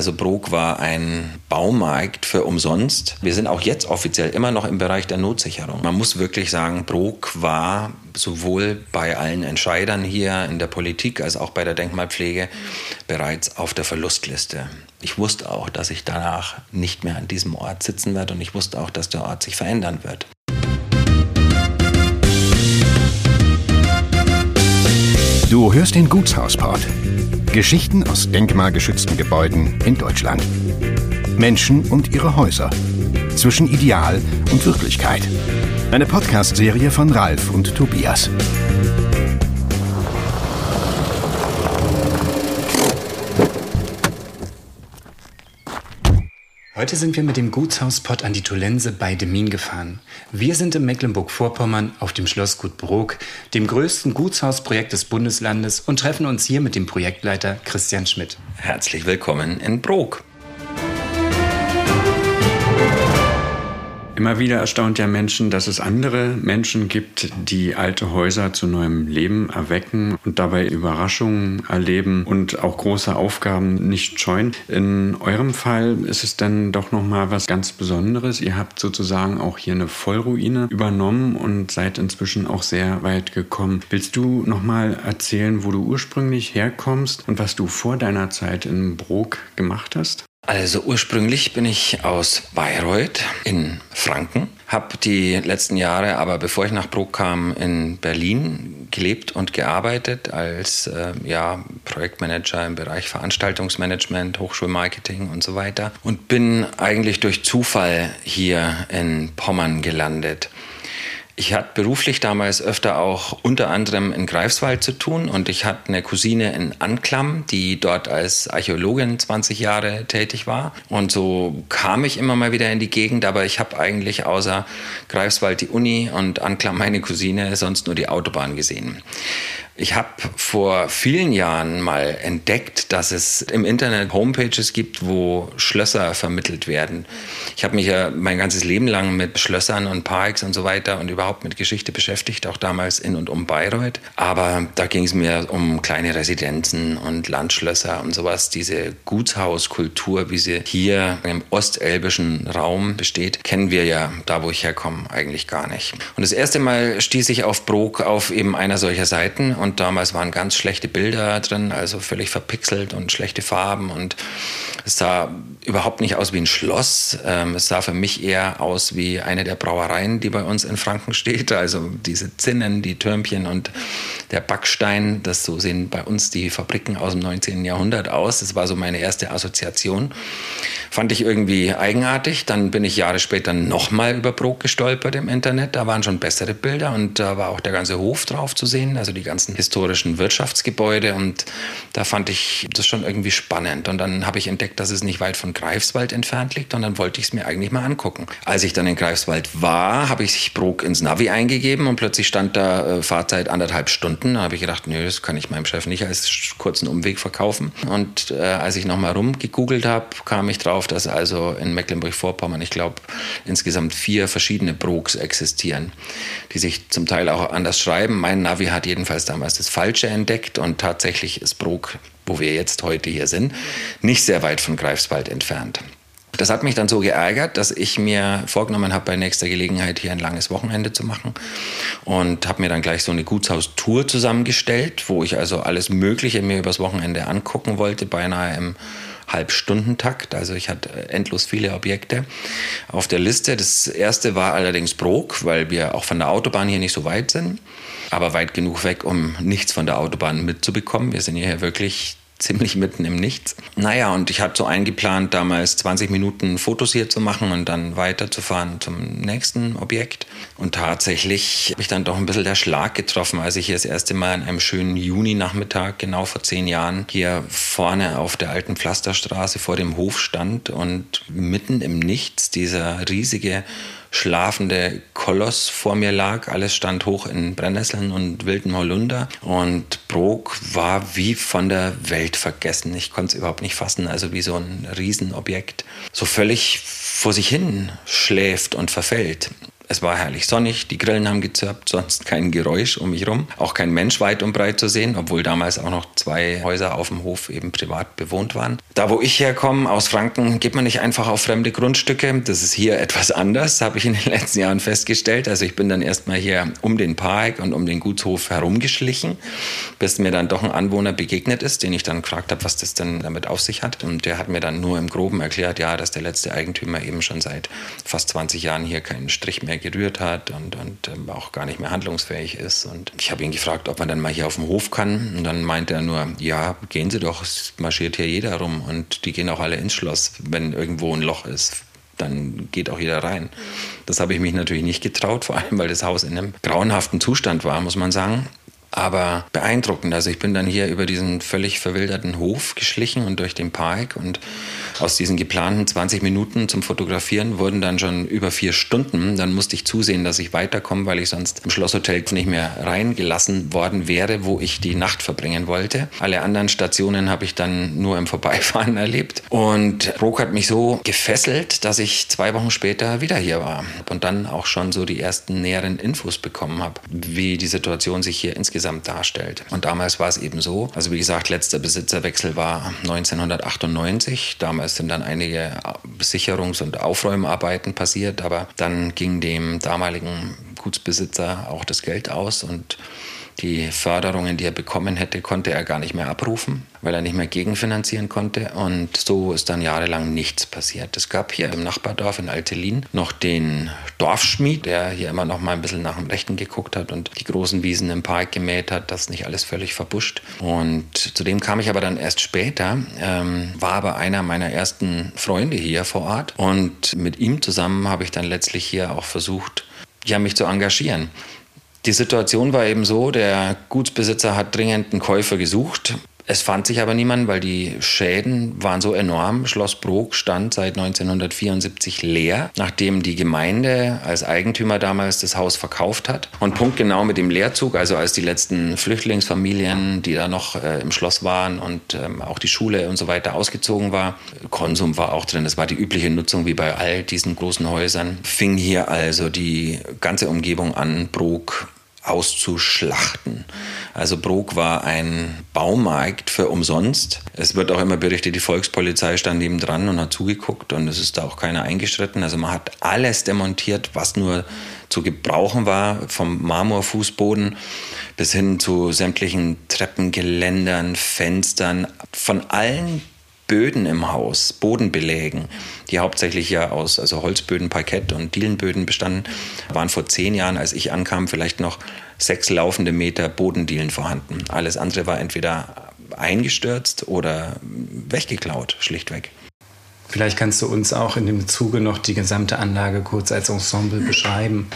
Also Brok war ein Baumarkt für umsonst. Wir sind auch jetzt offiziell immer noch im Bereich der Notsicherung. Man muss wirklich sagen, Brok war sowohl bei allen Entscheidern hier in der Politik als auch bei der Denkmalpflege bereits auf der Verlustliste. Ich wusste auch, dass ich danach nicht mehr an diesem Ort sitzen werde und ich wusste auch, dass der Ort sich verändern wird. Du hörst den Gutshausport. Geschichten aus denkmalgeschützten Gebäuden in Deutschland. Menschen und ihre Häuser. Zwischen Ideal und Wirklichkeit. Eine Podcast-Serie von Ralf und Tobias. Heute sind wir mit dem Gutshauspott an die Tolense bei Demin gefahren. Wir sind in Mecklenburg-Vorpommern auf dem Schlossgut Brook, dem größten Gutshausprojekt des Bundeslandes und treffen uns hier mit dem Projektleiter Christian Schmidt. Herzlich willkommen in Brook. Immer wieder erstaunt ja Menschen, dass es andere Menschen gibt, die alte Häuser zu neuem Leben erwecken und dabei Überraschungen erleben und auch große Aufgaben nicht scheuen. In eurem Fall ist es dann doch noch mal was ganz Besonderes. Ihr habt sozusagen auch hier eine Vollruine übernommen und seid inzwischen auch sehr weit gekommen. Willst du noch mal erzählen, wo du ursprünglich herkommst und was du vor deiner Zeit in Brok gemacht hast? Also ursprünglich bin ich aus Bayreuth in Franken, habe die letzten Jahre, aber bevor ich nach Bruck kam, in Berlin gelebt und gearbeitet als äh, ja, Projektmanager im Bereich Veranstaltungsmanagement, Hochschulmarketing und so weiter und bin eigentlich durch Zufall hier in Pommern gelandet. Ich hatte beruflich damals öfter auch unter anderem in Greifswald zu tun und ich hatte eine Cousine in Anklam, die dort als Archäologin 20 Jahre tätig war. Und so kam ich immer mal wieder in die Gegend, aber ich habe eigentlich außer Greifswald die Uni und Anklam meine Cousine sonst nur die Autobahn gesehen. Ich habe vor vielen Jahren mal entdeckt, dass es im Internet Homepages gibt, wo Schlösser vermittelt werden. Ich habe mich ja mein ganzes Leben lang mit Schlössern und Parks und so weiter und überhaupt mit Geschichte beschäftigt, auch damals in und um Bayreuth. Aber da ging es mir um kleine Residenzen und Landschlösser und sowas. Diese Gutshauskultur, wie sie hier im ostelbischen Raum besteht, kennen wir ja da, wo ich herkomme, eigentlich gar nicht. Und das erste Mal stieß ich auf Brok auf eben einer solcher Seiten und und damals waren ganz schlechte Bilder drin, also völlig verpixelt und schlechte Farben und es sah überhaupt nicht aus wie ein Schloss. Ähm, es sah für mich eher aus wie eine der Brauereien, die bei uns in Franken steht. Also diese Zinnen, die Türmchen und der Backstein. Das so sehen bei uns die Fabriken aus dem 19. Jahrhundert aus. Das war so meine erste Assoziation. Fand ich irgendwie eigenartig. Dann bin ich Jahre später nochmal über Brok gestolpert im Internet. Da waren schon bessere Bilder und da war auch der ganze Hof drauf zu sehen, also die ganzen historischen Wirtschaftsgebäude. Und da fand ich das schon irgendwie spannend. Und dann habe ich entdeckt, dass es nicht weit von Greifswald entfernt liegt. Und dann wollte ich es mir eigentlich mal angucken. Als ich dann in Greifswald war, habe ich Brok ins Navi eingegeben und plötzlich stand da äh, Fahrzeit anderthalb Stunden. Da habe ich gedacht, nö, das kann ich meinem Chef nicht als kurzen Umweg verkaufen. Und äh, als ich nochmal rumgegoogelt habe, kam ich drauf, dass also in Mecklenburg-Vorpommern, ich glaube, insgesamt vier verschiedene Broks existieren, die sich zum Teil auch anders schreiben. Mein Navi hat jedenfalls damals das Falsche entdeckt und tatsächlich ist Brok, wo wir jetzt heute hier sind, nicht sehr weit von Greifswald entfernt. Das hat mich dann so geärgert, dass ich mir vorgenommen habe, bei nächster Gelegenheit hier ein langes Wochenende zu machen und habe mir dann gleich so eine Gutshaustour zusammengestellt, wo ich also alles Mögliche mir übers Wochenende angucken wollte, beinahe im Halbstundentakt. Also ich hatte endlos viele Objekte auf der Liste. Das erste war allerdings Brok, weil wir auch von der Autobahn hier nicht so weit sind, aber weit genug weg, um nichts von der Autobahn mitzubekommen. Wir sind hier wirklich ziemlich mitten im Nichts. Naja, und ich hatte so eingeplant, damals 20 Minuten Fotos hier zu machen und dann weiterzufahren zum nächsten Objekt. Und tatsächlich habe ich dann doch ein bisschen der Schlag getroffen, als ich hier das erste Mal an einem schönen Juni-Nachmittag, genau vor zehn Jahren, hier vorne auf der alten Pflasterstraße vor dem Hof stand und mitten im Nichts dieser riesige schlafende Koloss vor mir lag. Alles stand hoch in Brennnesseln und wilden Holunder. Und Brok war wie von der Welt vergessen. Ich konnte es überhaupt nicht fassen. Also wie so ein Riesenobjekt. So völlig vor sich hin schläft und verfällt. Es war herrlich sonnig, die Grillen haben gezirpt, sonst kein Geräusch um mich rum. Auch kein Mensch weit und breit zu sehen, obwohl damals auch noch zwei Häuser auf dem Hof eben privat bewohnt waren. Da, wo ich herkomme, aus Franken, geht man nicht einfach auf fremde Grundstücke. Das ist hier etwas anders, habe ich in den letzten Jahren festgestellt. Also ich bin dann erstmal hier um den Park und um den Gutshof herumgeschlichen, bis mir dann doch ein Anwohner begegnet ist, den ich dann gefragt habe, was das denn damit auf sich hat. Und der hat mir dann nur im Groben erklärt, ja, dass der letzte Eigentümer eben schon seit fast 20 Jahren hier keinen Strich mehr gerührt hat und, und ähm, auch gar nicht mehr handlungsfähig ist. Und ich habe ihn gefragt, ob man dann mal hier auf dem Hof kann. Und dann meinte er nur, ja, gehen Sie doch, es marschiert hier jeder rum und die gehen auch alle ins Schloss, wenn irgendwo ein Loch ist dann geht auch jeder rein. Das habe ich mich natürlich nicht getraut, vor allem weil das Haus in einem grauenhaften Zustand war, muss man sagen aber beeindruckend. Also ich bin dann hier über diesen völlig verwilderten Hof geschlichen und durch den Park und aus diesen geplanten 20 Minuten zum Fotografieren wurden dann schon über vier Stunden. Dann musste ich zusehen, dass ich weiterkomme, weil ich sonst im Schlosshotel nicht mehr reingelassen worden wäre, wo ich die Nacht verbringen wollte. Alle anderen Stationen habe ich dann nur im Vorbeifahren erlebt. Und Brok hat mich so gefesselt, dass ich zwei Wochen später wieder hier war und dann auch schon so die ersten näheren Infos bekommen habe, wie die Situation sich hier insgesamt insgesamt darstellt. Und damals war es eben so, also wie gesagt, letzter Besitzerwechsel war 1998. Damals sind dann einige Sicherungs- und Aufräumarbeiten passiert, aber dann ging dem damaligen Gutsbesitzer auch das Geld aus und die Förderungen, die er bekommen hätte, konnte er gar nicht mehr abrufen, weil er nicht mehr gegenfinanzieren konnte. Und so ist dann jahrelang nichts passiert. Es gab hier im Nachbardorf in Altelin noch den Dorfschmied, der hier immer noch mal ein bisschen nach dem Rechten geguckt hat und die großen Wiesen im Park gemäht hat, das nicht alles völlig verbuscht. Und zu dem kam ich aber dann erst später, ähm, war aber einer meiner ersten Freunde hier vor Ort. Und mit ihm zusammen habe ich dann letztlich hier auch versucht, ja, mich zu engagieren. Die Situation war eben so, der Gutsbesitzer hat dringend einen Käufer gesucht. Es fand sich aber niemand, weil die Schäden waren so enorm. Schloss Brok stand seit 1974 leer, nachdem die Gemeinde als Eigentümer damals das Haus verkauft hat. Und punktgenau mit dem Leerzug, also als die letzten Flüchtlingsfamilien, die da noch äh, im Schloss waren und ähm, auch die Schule und so weiter ausgezogen war, Konsum war auch drin. Das war die übliche Nutzung wie bei all diesen großen Häusern. Fing hier also die ganze Umgebung an, Brok auszuschlachten. Also Brok war ein Baumarkt für umsonst. Es wird auch immer berichtet, die Volkspolizei stand nebendran und hat zugeguckt und es ist da auch keiner eingeschritten. Also man hat alles demontiert, was nur zu gebrauchen war, vom Marmorfußboden bis hin zu sämtlichen Treppengeländern, Fenstern, von allen Böden im Haus, Bodenbelägen, die hauptsächlich ja aus also Holzböden, Parkett und Dielenböden bestanden, waren vor zehn Jahren, als ich ankam, vielleicht noch sechs laufende Meter Bodendielen vorhanden. Alles andere war entweder eingestürzt oder weggeklaut, schlichtweg. Vielleicht kannst du uns auch in dem Zuge noch die gesamte Anlage kurz als Ensemble beschreiben.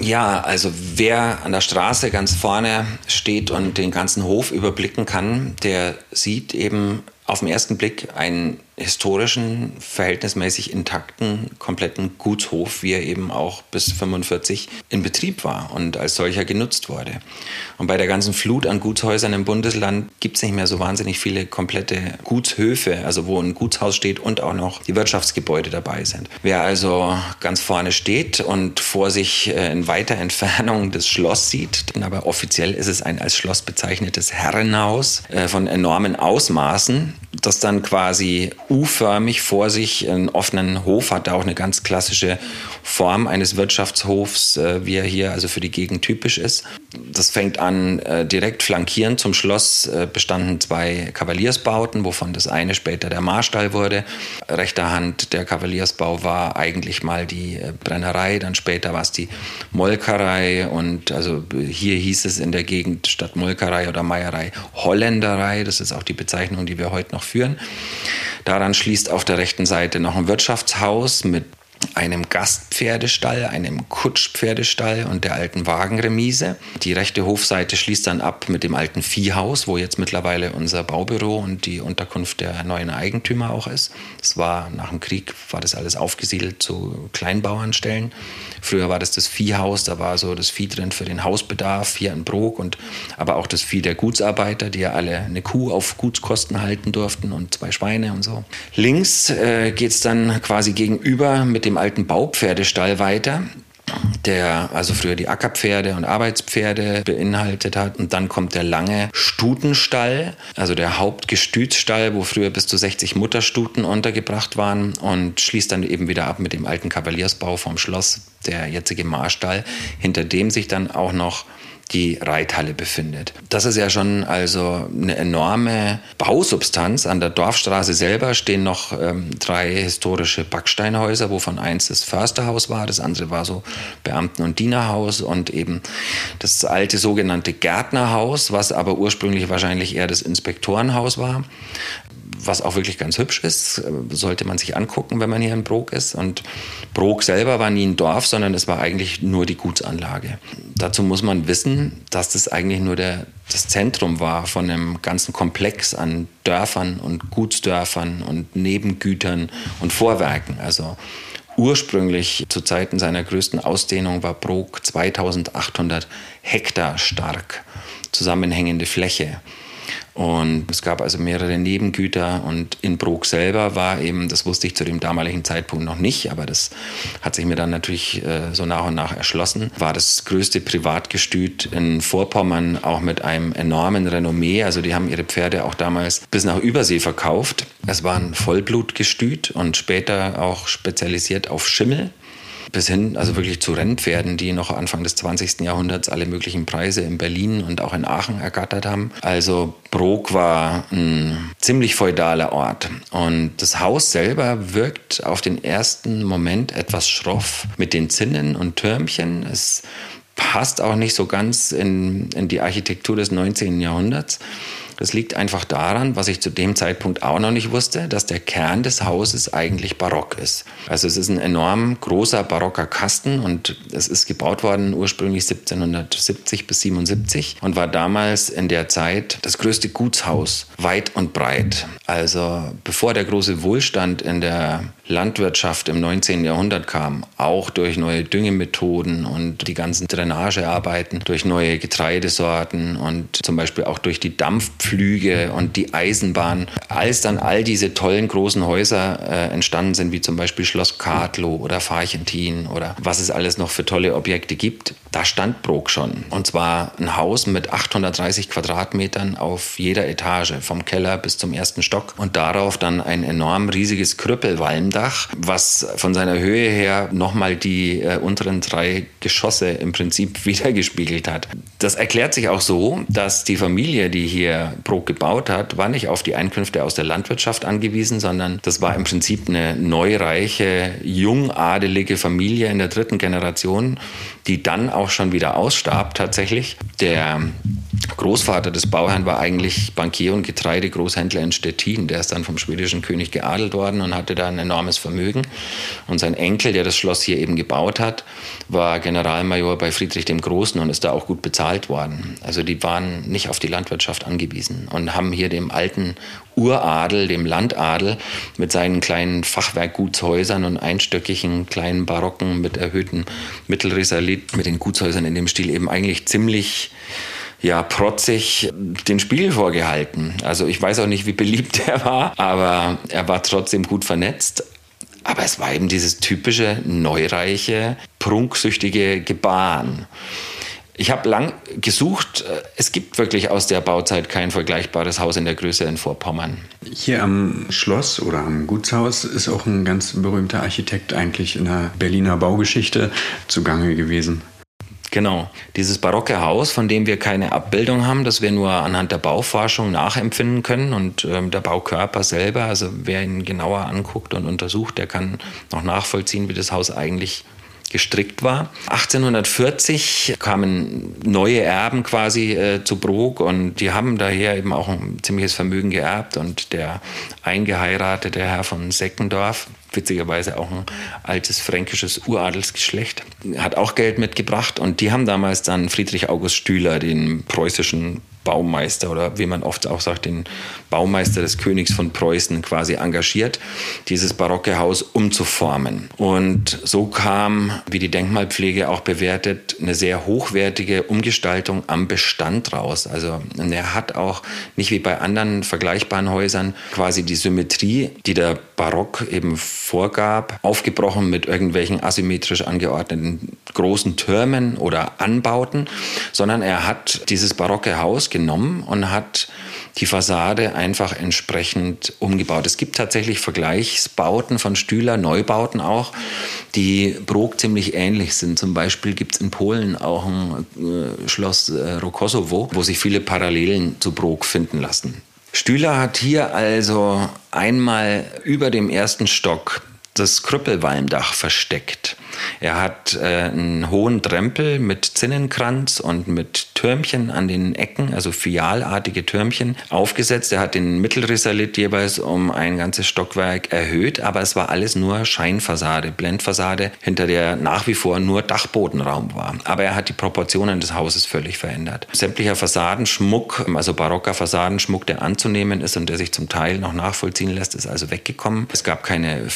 Ja, also wer an der Straße ganz vorne steht und den ganzen Hof überblicken kann, der sieht eben auf den ersten Blick einen historischen, verhältnismäßig intakten, kompletten Gutshof, wie er eben auch bis 45 in Betrieb war und als solcher genutzt wurde. Und bei der ganzen Flut an Gutshäusern im Bundesland gibt es nicht mehr so wahnsinnig viele komplette Gutshöfe, also wo ein Gutshaus steht und auch noch die Wirtschaftsgebäude dabei sind. Wer also ganz vorne steht und vor sich äh, in weiter Entfernung das Schloss sieht, aber offiziell ist es ein als Schloss bezeichnetes Herrenhaus äh, von enormen Ausmaßen, das dann quasi U-förmig vor sich einen offenen Hof hat, auch eine ganz klassische Form eines Wirtschaftshofs, äh, wie er hier also für die Gegend typisch ist. Das fängt an, äh, direkt flankierend zum Schloss äh, bestanden zwei Kavaliersbauten, wovon das eine später der Marstall wurde. Rechter Hand der Kavaliersbau war eigentlich mal die äh, Brennerei, dann später war es die Molkerei und also hier hieß es in der Gegend statt Molkerei oder Meierei Holländerei. Das ist auch die Bezeichnung, die wir heute noch führen. Daran schließt auf der rechten Seite noch ein Wirtschaftshaus mit einem Gastpferdestall, einem Kutschpferdestall und der alten Wagenremise. Die rechte Hofseite schließt dann ab mit dem alten Viehhaus, wo jetzt mittlerweile unser Baubüro und die Unterkunft der neuen Eigentümer auch ist. Das war nach dem Krieg, war das alles aufgesiedelt zu Kleinbauernstellen. Früher war das das Viehhaus, da war so das Vieh drin für den Hausbedarf hier in Brok und aber auch das Vieh der Gutsarbeiter, die ja alle eine Kuh auf Gutskosten halten durften und zwei Schweine und so. Links äh, geht es dann quasi gegenüber mit dem alten Baupferdestall weiter der also früher die Ackerpferde und Arbeitspferde beinhaltet hat. Und dann kommt der lange Stutenstall, also der Hauptgestütsstall, wo früher bis zu 60 Mutterstuten untergebracht waren und schließt dann eben wieder ab mit dem alten Kavaliersbau vom Schloss, der jetzige Marstall, hinter dem sich dann auch noch die Reithalle befindet. Das ist ja schon also eine enorme Bausubstanz. An der Dorfstraße selber stehen noch ähm, drei historische Backsteinhäuser, wovon eins das Försterhaus war, das andere war so Beamten- und Dienerhaus und eben das alte sogenannte Gärtnerhaus, was aber ursprünglich wahrscheinlich eher das Inspektorenhaus war was auch wirklich ganz hübsch ist, äh, sollte man sich angucken, wenn man hier in Brok ist. Und Brok selber war nie ein Dorf, sondern es war eigentlich nur die Gutsanlage. Dazu muss man wissen, dass das eigentlich nur der, das Zentrum war von einem ganzen Komplex an Dörfern und Gutsdörfern und Nebengütern und Vorwerken. Also ursprünglich zu Zeiten seiner größten Ausdehnung war Brok 2800 Hektar stark zusammenhängende Fläche. Und es gab also mehrere Nebengüter und in Brok selber war eben, das wusste ich zu dem damaligen Zeitpunkt noch nicht, aber das hat sich mir dann natürlich äh, so nach und nach erschlossen, war das größte Privatgestüt in Vorpommern, auch mit einem enormen Renommee. Also die haben ihre Pferde auch damals bis nach Übersee verkauft. Es war ein Vollblutgestüt und später auch spezialisiert auf Schimmel bis hin, also wirklich zu Rennpferden, die noch Anfang des 20. Jahrhunderts alle möglichen Preise in Berlin und auch in Aachen ergattert haben. Also Brok war ein ziemlich feudaler Ort. Und das Haus selber wirkt auf den ersten Moment etwas schroff mit den Zinnen und Türmchen. Es passt auch nicht so ganz in, in die Architektur des 19. Jahrhunderts. Das liegt einfach daran, was ich zu dem Zeitpunkt auch noch nicht wusste, dass der Kern des Hauses eigentlich barock ist. Also es ist ein enorm großer barocker Kasten und es ist gebaut worden ursprünglich 1770 bis 77 und war damals in der Zeit das größte Gutshaus weit und breit. Also bevor der große Wohlstand in der Landwirtschaft im 19. Jahrhundert kam, auch durch neue Düngemethoden und die ganzen Drainagearbeiten, durch neue Getreidesorten und zum Beispiel auch durch die Dampfpflüge und die Eisenbahn. Als dann all diese tollen großen Häuser äh, entstanden sind, wie zum Beispiel Schloss Kadlow oder Farchentin oder was es alles noch für tolle Objekte gibt, da stand Brok schon. Und zwar ein Haus mit 830 Quadratmetern auf jeder Etage, vom Keller bis zum ersten Stock und darauf dann ein enorm riesiges Krüppelwalm Dach, was von seiner Höhe her nochmal die äh, unteren drei Geschosse im Prinzip wiedergespiegelt hat. Das erklärt sich auch so, dass die Familie, die hier Brok gebaut hat, war nicht auf die Einkünfte aus der Landwirtschaft angewiesen, sondern das war im Prinzip eine neureiche, jungadelige Familie in der dritten Generation, die dann auch schon wieder ausstarb tatsächlich. Der Großvater des Bauherrn war eigentlich Bankier und Getreidegroßhändler in Stettin. Der ist dann vom schwedischen König geadelt worden und hatte da ein enormes Vermögen. Und sein Enkel, der das Schloss hier eben gebaut hat, war Generalmajor bei Friedrich dem Großen und ist da auch gut bezahlt worden. Also die waren nicht auf die Landwirtschaft angewiesen und haben hier dem alten Uradel, dem Landadel, mit seinen kleinen Fachwerkgutshäusern und einstöckigen kleinen Barocken mit erhöhtem Mittelrisalit, mit den Gutshäusern in dem Stil eben eigentlich ziemlich ja protzig den Spiegel vorgehalten. Also ich weiß auch nicht, wie beliebt er war, aber er war trotzdem gut vernetzt. Aber es war eben dieses typische, neureiche, prunksüchtige Gebaren. Ich habe lang gesucht. Es gibt wirklich aus der Bauzeit kein vergleichbares Haus in der Größe in Vorpommern. Hier am Schloss oder am Gutshaus ist auch ein ganz berühmter Architekt eigentlich in der Berliner Baugeschichte zugange gewesen. Genau. Dieses barocke Haus, von dem wir keine Abbildung haben, das wir nur anhand der Bauforschung nachempfinden können und ähm, der Baukörper selber, also wer ihn genauer anguckt und untersucht, der kann noch nachvollziehen, wie das Haus eigentlich gestrickt war. 1840 kamen neue Erben quasi äh, zu Brok und die haben daher eben auch ein ziemliches Vermögen geerbt und der eingeheiratete Herr von Seckendorf, witzigerweise auch ein altes fränkisches Uradelsgeschlecht, hat auch Geld mitgebracht und die haben damals dann Friedrich August Stühler, den preußischen Baumeister oder wie man oft auch sagt, den Baumeister des Königs von Preußen quasi engagiert, dieses barocke Haus umzuformen. Und so kam, wie die Denkmalpflege auch bewertet, eine sehr hochwertige Umgestaltung am Bestand raus. Also er hat auch nicht wie bei anderen vergleichbaren Häusern quasi die Symmetrie, die der Barock eben vorgab, aufgebrochen mit irgendwelchen asymmetrisch angeordneten großen Türmen oder Anbauten, sondern er hat dieses barocke Haus genommen und hat die Fassade einfach entsprechend umgebaut. Es gibt tatsächlich Vergleichsbauten von Stühler, Neubauten auch, die Brok ziemlich ähnlich sind. Zum Beispiel gibt es in Polen auch ein äh, Schloss äh, Rokosowo, wo sich viele Parallelen zu Brok finden lassen. Stühler hat hier also einmal über dem ersten Stock das Krüppelwalmdach versteckt. Er hat äh, einen hohen Drempel mit Zinnenkranz und mit Türmchen an den Ecken, also fialartige Türmchen, aufgesetzt. Er hat den Mittelrisalit jeweils um ein ganzes Stockwerk erhöht, aber es war alles nur Scheinfassade, Blendfassade, hinter der nach wie vor nur Dachbodenraum war. Aber er hat die Proportionen des Hauses völlig verändert. Sämtlicher Fassadenschmuck, also barocker Fassadenschmuck, der anzunehmen ist und der sich zum Teil noch nachvollziehen lässt, ist also weggekommen. Es gab keine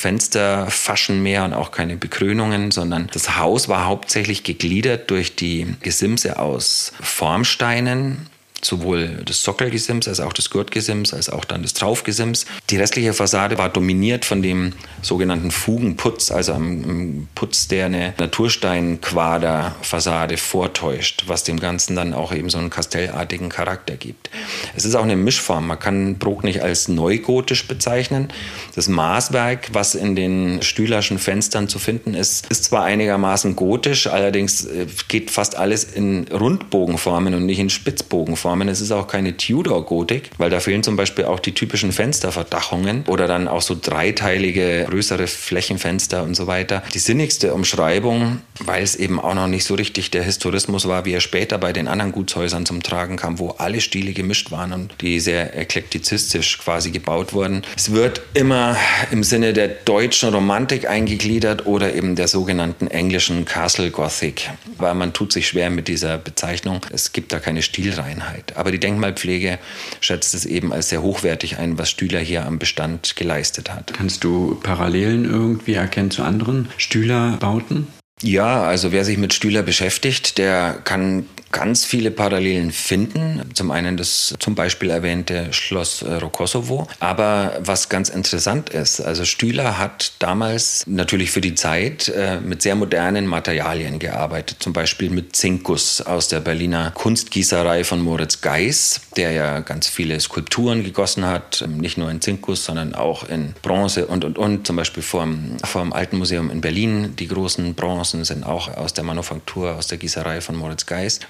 Fensterfaschen mehr und auch keine Bekrönungen sondern das Haus war hauptsächlich gegliedert durch die Gesimse aus Formsteinen sowohl des Sockelgesims als auch des Gurtgesims als auch dann des Traufgesims. Die restliche Fassade war dominiert von dem sogenannten Fugenputz, also einem Putz, der eine Natursteinquaderfassade vortäuscht, was dem Ganzen dann auch eben so einen kastellartigen Charakter gibt. Es ist auch eine Mischform. Man kann Bruck nicht als neugotisch bezeichnen. Das Maßwerk, was in den Stühlerschen Fenstern zu finden ist, ist zwar einigermaßen gotisch, allerdings äh, geht fast alles in Rundbogenformen und nicht in Spitzbogenformen. Formen. Es ist auch keine Tudor-Gotik, weil da fehlen zum Beispiel auch die typischen Fensterverdachungen oder dann auch so dreiteilige, größere Flächenfenster und so weiter. Die sinnigste Umschreibung, weil es eben auch noch nicht so richtig der Historismus war, wie er später bei den anderen Gutshäusern zum Tragen kam, wo alle Stile gemischt waren und die sehr eklektizistisch quasi gebaut wurden. Es wird immer im Sinne der deutschen Romantik eingegliedert oder eben der sogenannten englischen Castle Gothic, weil man tut sich schwer mit dieser Bezeichnung. Es gibt da keine Stilreinheit. Sicherheit. Aber die Denkmalpflege schätzt es eben als sehr hochwertig ein, was Stühler hier am Bestand geleistet hat. Kannst du Parallelen irgendwie erkennen zu anderen Stühlerbauten? Ja, also wer sich mit Stühler beschäftigt, der kann ganz viele Parallelen finden. Zum einen das zum Beispiel erwähnte Schloss äh, Rokosovo. Aber was ganz interessant ist, also Stühler hat damals natürlich für die Zeit äh, mit sehr modernen Materialien gearbeitet. Zum Beispiel mit Zinkus aus der Berliner Kunstgießerei von Moritz Geis, der ja ganz viele Skulpturen gegossen hat. Nicht nur in Zinkus, sondern auch in Bronze und, und, und. Zum Beispiel vom, vom Alten Museum in Berlin. Die großen Bronzen sind auch aus der Manufaktur, aus der Gießerei von Moritz Geis.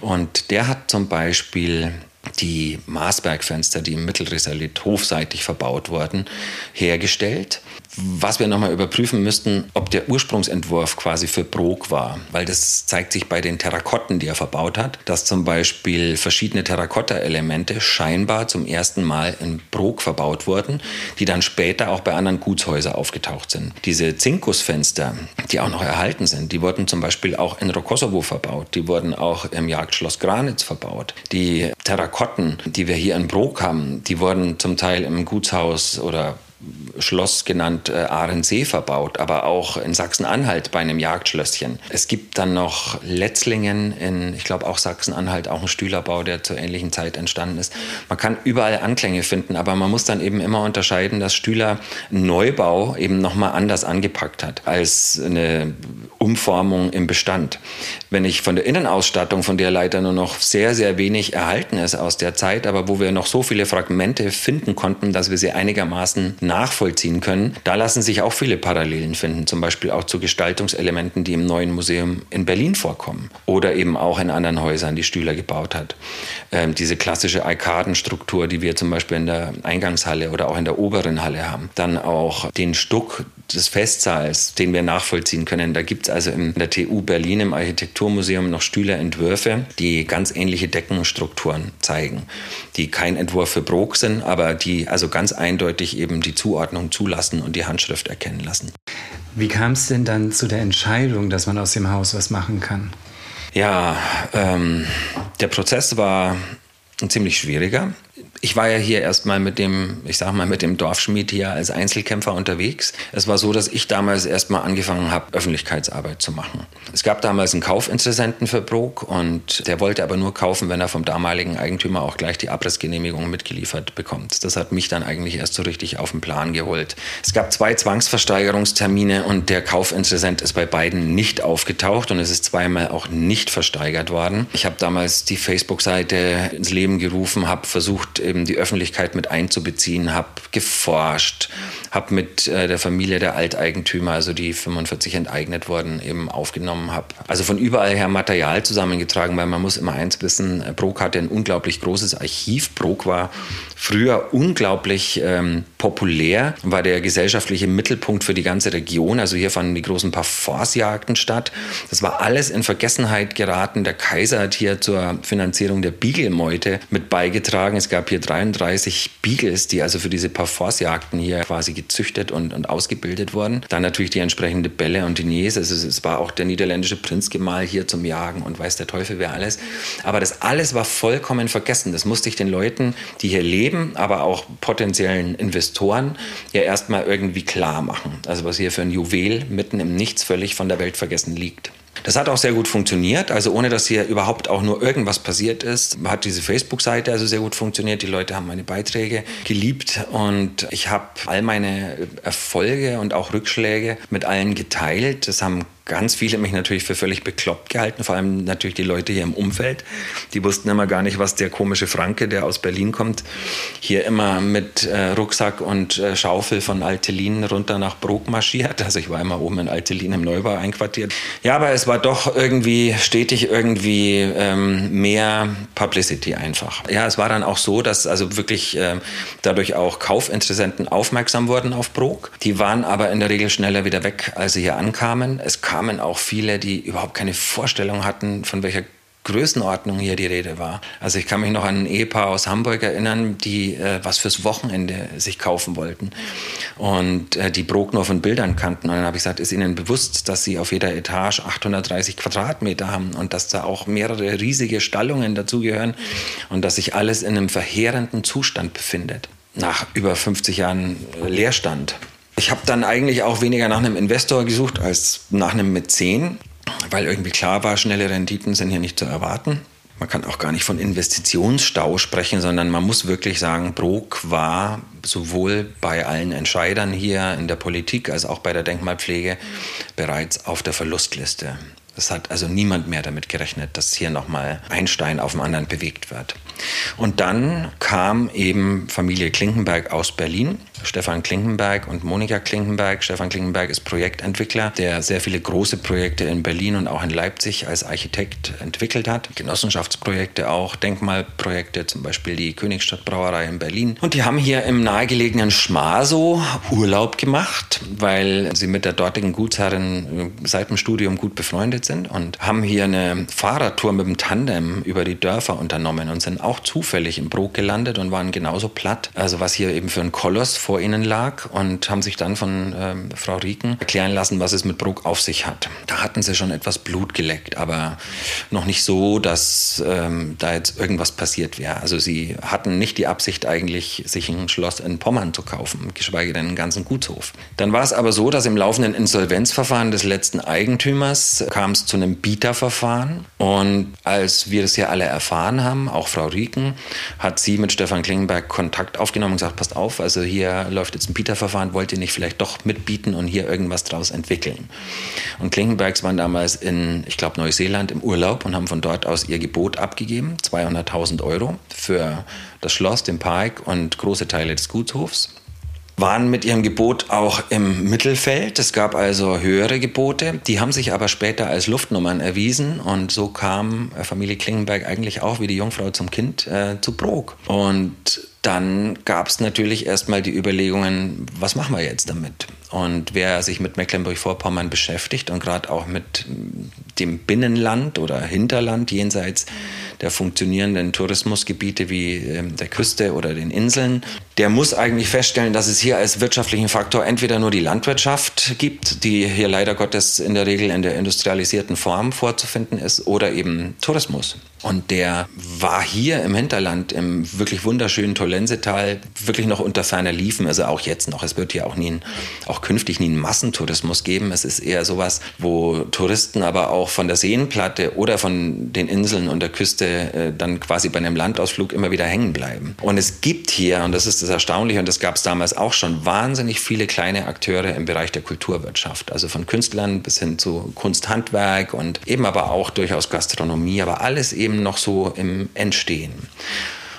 Der hat zum Beispiel die Maßbergfenster, die im Mittelrisalit hofseitig verbaut wurden, hergestellt was wir nochmal überprüfen müssten, ob der Ursprungsentwurf quasi für Brok war, weil das zeigt sich bei den Terrakotten, die er verbaut hat, dass zum Beispiel verschiedene Terrakotta-Elemente scheinbar zum ersten Mal in Brok verbaut wurden, die dann später auch bei anderen Gutshäusern aufgetaucht sind. Diese Zinkusfenster, die auch noch erhalten sind, die wurden zum Beispiel auch in Rokosovo verbaut, die wurden auch im Jagdschloss Granitz verbaut. Die Terrakotten, die wir hier in Brok haben, die wurden zum Teil im Gutshaus oder Schloss genannt äh, Ahrensee verbaut, aber auch in Sachsen-Anhalt bei einem Jagdschlösschen. Es gibt dann noch Letzlingen in, ich glaube auch Sachsen-Anhalt, auch ein Stühlerbau, der zur ähnlichen Zeit entstanden ist. Man kann überall Anklänge finden, aber man muss dann eben immer unterscheiden, dass Stühler Neubau eben nochmal anders angepackt hat als eine Umformung im Bestand. Wenn ich von der Innenausstattung, von der leider nur noch sehr, sehr wenig erhalten ist aus der Zeit, aber wo wir noch so viele Fragmente finden konnten, dass wir sie einigermaßen nachvollziehen können, da lassen sich auch viele Parallelen finden, zum Beispiel auch zu Gestaltungselementen, die im neuen Museum in Berlin vorkommen oder eben auch in anderen Häusern, die Stühler gebaut hat. Ähm, diese klassische Arkadenstruktur, die wir zum Beispiel in der Eingangshalle oder auch in der oberen Halle haben. Dann auch den Stuck des Festsaals, den wir nachvollziehen können. Da gibt es also in der TU Berlin im Architekturmuseum noch Stühlerentwürfe, die ganz ähnliche Deckenstrukturen zeigen, die kein Entwurf für Brok sind, aber die also ganz eindeutig eben die Zuordnung zulassen und die Handschrift erkennen lassen. Wie kam es denn dann zu der Entscheidung, dass man aus dem Haus was machen kann? Ja, ähm, der Prozess war ein ziemlich schwieriger ich war ja hier erstmal mit dem, ich sag mal, mit dem Dorfschmied hier als Einzelkämpfer unterwegs. Es war so, dass ich damals erstmal angefangen habe, Öffentlichkeitsarbeit zu machen. Es gab damals einen Kaufinteressenten für Brok und der wollte aber nur kaufen, wenn er vom damaligen Eigentümer auch gleich die Abrissgenehmigung mitgeliefert bekommt. Das hat mich dann eigentlich erst so richtig auf den Plan geholt. Es gab zwei Zwangsversteigerungstermine und der Kaufinteressent ist bei beiden nicht aufgetaucht und es ist zweimal auch nicht versteigert worden. Ich habe damals die Facebook-Seite ins Leben gerufen, habe versucht, eben die Öffentlichkeit mit einzubeziehen, habe geforscht, habe mit äh, der Familie der Alteigentümer, also die 45 enteignet wurden, eben aufgenommen, habe also von überall her Material zusammengetragen, weil man muss immer eins wissen, Brok hatte ein unglaublich großes Archiv. Brok war früher unglaublich ähm, populär, war der gesellschaftliche Mittelpunkt für die ganze Region. Also hier fanden die großen Parforcejagden statt. Das war alles in Vergessenheit geraten. Der Kaiser hat hier zur Finanzierung der Beagle-Meute mit beigetragen. Es gab hier 33 Beagles, die also für diese Parforcejagden hier quasi gezüchtet und, und ausgebildet wurden. Dann natürlich die entsprechende Bälle und Diniers. Also es war auch der niederländische Prinzgemahl hier zum Jagen und weiß der Teufel wer alles. Aber das alles war vollkommen vergessen. Das musste ich den Leuten, die hier leben, aber auch potenziellen Investoren ja erstmal irgendwie klar machen. Also was hier für ein Juwel mitten im Nichts völlig von der Welt vergessen liegt. Das hat auch sehr gut funktioniert. Also ohne dass hier überhaupt auch nur irgendwas passiert ist, hat diese Facebook-Seite also sehr gut funktioniert. Die Leute haben meine Beiträge geliebt und ich habe all meine Erfolge und auch Rückschläge mit allen geteilt. Das haben ganz viele mich natürlich für völlig bekloppt gehalten, vor allem natürlich die Leute hier im Umfeld. Die wussten immer gar nicht, was der komische Franke, der aus Berlin kommt, hier immer mit äh, Rucksack und äh, Schaufel von Altelin runter nach Brok marschiert. Also ich war immer oben in Altelin im Neubau einquartiert. Ja, aber es war doch irgendwie stetig irgendwie ähm, mehr Publicity einfach. Ja, es war dann auch so, dass also wirklich äh, dadurch auch Kaufinteressenten aufmerksam wurden auf Brok. Die waren aber in der Regel schneller wieder weg, als sie hier ankamen. Es kam kamen auch viele, die überhaupt keine Vorstellung hatten, von welcher Größenordnung hier die Rede war. Also ich kann mich noch an ein Ehepaar aus Hamburg erinnern, die äh, was fürs Wochenende sich kaufen wollten und äh, die Brok nur von Bildern kannten. Und dann habe ich gesagt, ist Ihnen bewusst, dass Sie auf jeder Etage 830 Quadratmeter haben und dass da auch mehrere riesige Stallungen dazugehören und dass sich alles in einem verheerenden Zustand befindet. Nach über 50 Jahren Leerstand. Ich habe dann eigentlich auch weniger nach einem Investor gesucht als nach einem Mäzen, weil irgendwie klar war, schnelle Renditen sind hier nicht zu erwarten. Man kann auch gar nicht von Investitionsstau sprechen, sondern man muss wirklich sagen, Brok war sowohl bei allen Entscheidern hier in der Politik als auch bei der Denkmalpflege bereits auf der Verlustliste. Es hat also niemand mehr damit gerechnet, dass hier nochmal ein Stein auf dem anderen bewegt wird. Und dann kam eben Familie Klinkenberg aus Berlin Stefan Klinkenberg und Monika Klinkenberg. Stefan Klinkenberg ist Projektentwickler, der sehr viele große Projekte in Berlin und auch in Leipzig als Architekt entwickelt hat. Genossenschaftsprojekte auch, Denkmalprojekte, zum Beispiel die Königstadtbrauerei in Berlin. Und die haben hier im nahegelegenen Schmaso Urlaub gemacht, weil sie mit der dortigen Gutsherrin seit dem Studium gut befreundet sind und haben hier eine Fahrradtour mit dem Tandem über die Dörfer unternommen und sind auch zufällig im Brok gelandet und waren genauso platt. Also was hier eben für ein Koloss vor ihnen lag und haben sich dann von ähm, Frau Rieken erklären lassen, was es mit Bruck auf sich hat. Da hatten sie schon etwas Blut geleckt, aber noch nicht so, dass ähm, da jetzt irgendwas passiert wäre. Also sie hatten nicht die Absicht eigentlich, sich ein Schloss in Pommern zu kaufen, geschweige denn einen ganzen Gutshof. Dann war es aber so, dass im laufenden Insolvenzverfahren des letzten Eigentümers kam es zu einem Bieterverfahren und als wir das ja alle erfahren haben, auch Frau Rieken, hat sie mit Stefan Klingenberg Kontakt aufgenommen und gesagt, passt auf, also hier läuft jetzt ein Bieterverfahren, wollt ihr nicht vielleicht doch mitbieten und hier irgendwas draus entwickeln? Und Klinkenbergs waren damals in, ich glaube, Neuseeland im Urlaub und haben von dort aus ihr Gebot abgegeben, 200.000 Euro für das Schloss, den Park und große Teile des Gutshofs. Waren mit ihrem Gebot auch im Mittelfeld. Es gab also höhere Gebote. Die haben sich aber später als Luftnummern erwiesen. Und so kam Familie Klingenberg eigentlich auch wie die Jungfrau zum Kind äh, zu Brok. Und dann gab es natürlich erstmal die Überlegungen, was machen wir jetzt damit? Und wer sich mit Mecklenburg-Vorpommern beschäftigt und gerade auch mit dem Binnenland oder Hinterland jenseits der funktionierenden Tourismusgebiete wie ähm, der Küste oder den Inseln, der muss eigentlich feststellen, dass es hier als wirtschaftlichen Faktor entweder nur die Landwirtschaft gibt, die hier leider Gottes in der Regel in der industrialisierten Form vorzufinden ist, oder eben Tourismus. Und der war hier im Hinterland, im wirklich wunderschönen Tolensetal, wirklich noch unter ferner Liefen, also auch jetzt noch. Es wird hier auch, nie ein, auch künftig nie einen Massentourismus geben. Es ist eher sowas, wo Touristen aber auch von der Seenplatte oder von den Inseln und der Küste äh, dann quasi bei einem Landausflug immer wieder hängen bleiben. Und es gibt hier, und das ist das Erstaunliche, und das gab es damals auch schon, wahnsinnig viele kleine Akteure im Bereich der Kulturwirtschaft. Also von Künstlern bis hin zu Kunsthandwerk und eben aber auch durchaus Gastronomie, aber alles eben eben noch so im Entstehen.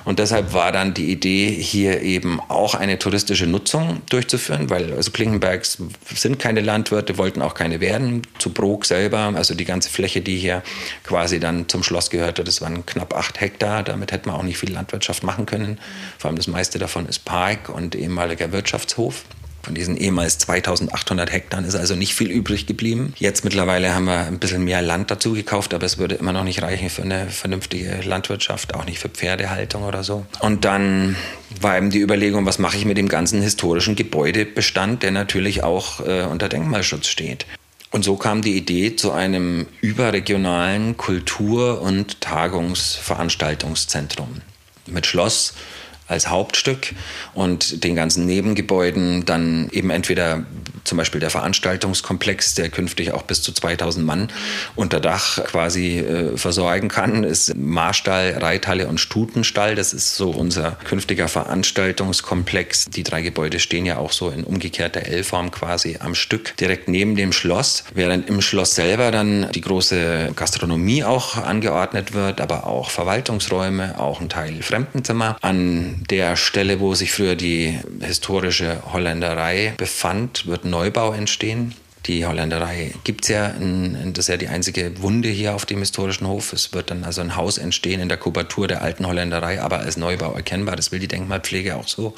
Und deshalb war dann die Idee, hier eben auch eine touristische Nutzung durchzuführen, weil also Klinkenbergs sind keine Landwirte, wollten auch keine werden. Zu Brok selber, also die ganze Fläche, die hier quasi dann zum Schloss gehörte, das waren knapp acht Hektar. Damit hätte man auch nicht viel Landwirtschaft machen können. Vor allem das meiste davon ist Park und ehemaliger Wirtschaftshof. Von diesen ehemals 2800 Hektar ist also nicht viel übrig geblieben. Jetzt mittlerweile haben wir ein bisschen mehr Land dazu gekauft, aber es würde immer noch nicht reichen für eine vernünftige Landwirtschaft, auch nicht für Pferdehaltung oder so. Und dann war eben die Überlegung, was mache ich mit dem ganzen historischen Gebäudebestand, der natürlich auch äh, unter Denkmalschutz steht. Und so kam die Idee zu einem überregionalen Kultur- und Tagungsveranstaltungszentrum mit Schloss, als Hauptstück und den ganzen Nebengebäuden dann eben entweder zum Beispiel der Veranstaltungskomplex, der künftig auch bis zu 2000 Mann unter Dach quasi äh, versorgen kann, ist Marstall, Reithalle und Stutenstall. Das ist so unser künftiger Veranstaltungskomplex. Die drei Gebäude stehen ja auch so in umgekehrter L-Form quasi am Stück direkt neben dem Schloss, während im Schloss selber dann die große Gastronomie auch angeordnet wird, aber auch Verwaltungsräume, auch ein Teil Fremdenzimmer. An der Stelle, wo sich früher die historische Holländerei befand, wird Neubau entstehen. Die Holländerei gibt es ja, in, das ist ja die einzige Wunde hier auf dem historischen Hof. Es wird dann also ein Haus entstehen in der Kubatur der alten Holländerei, aber als Neubau erkennbar. Das will die Denkmalpflege auch so.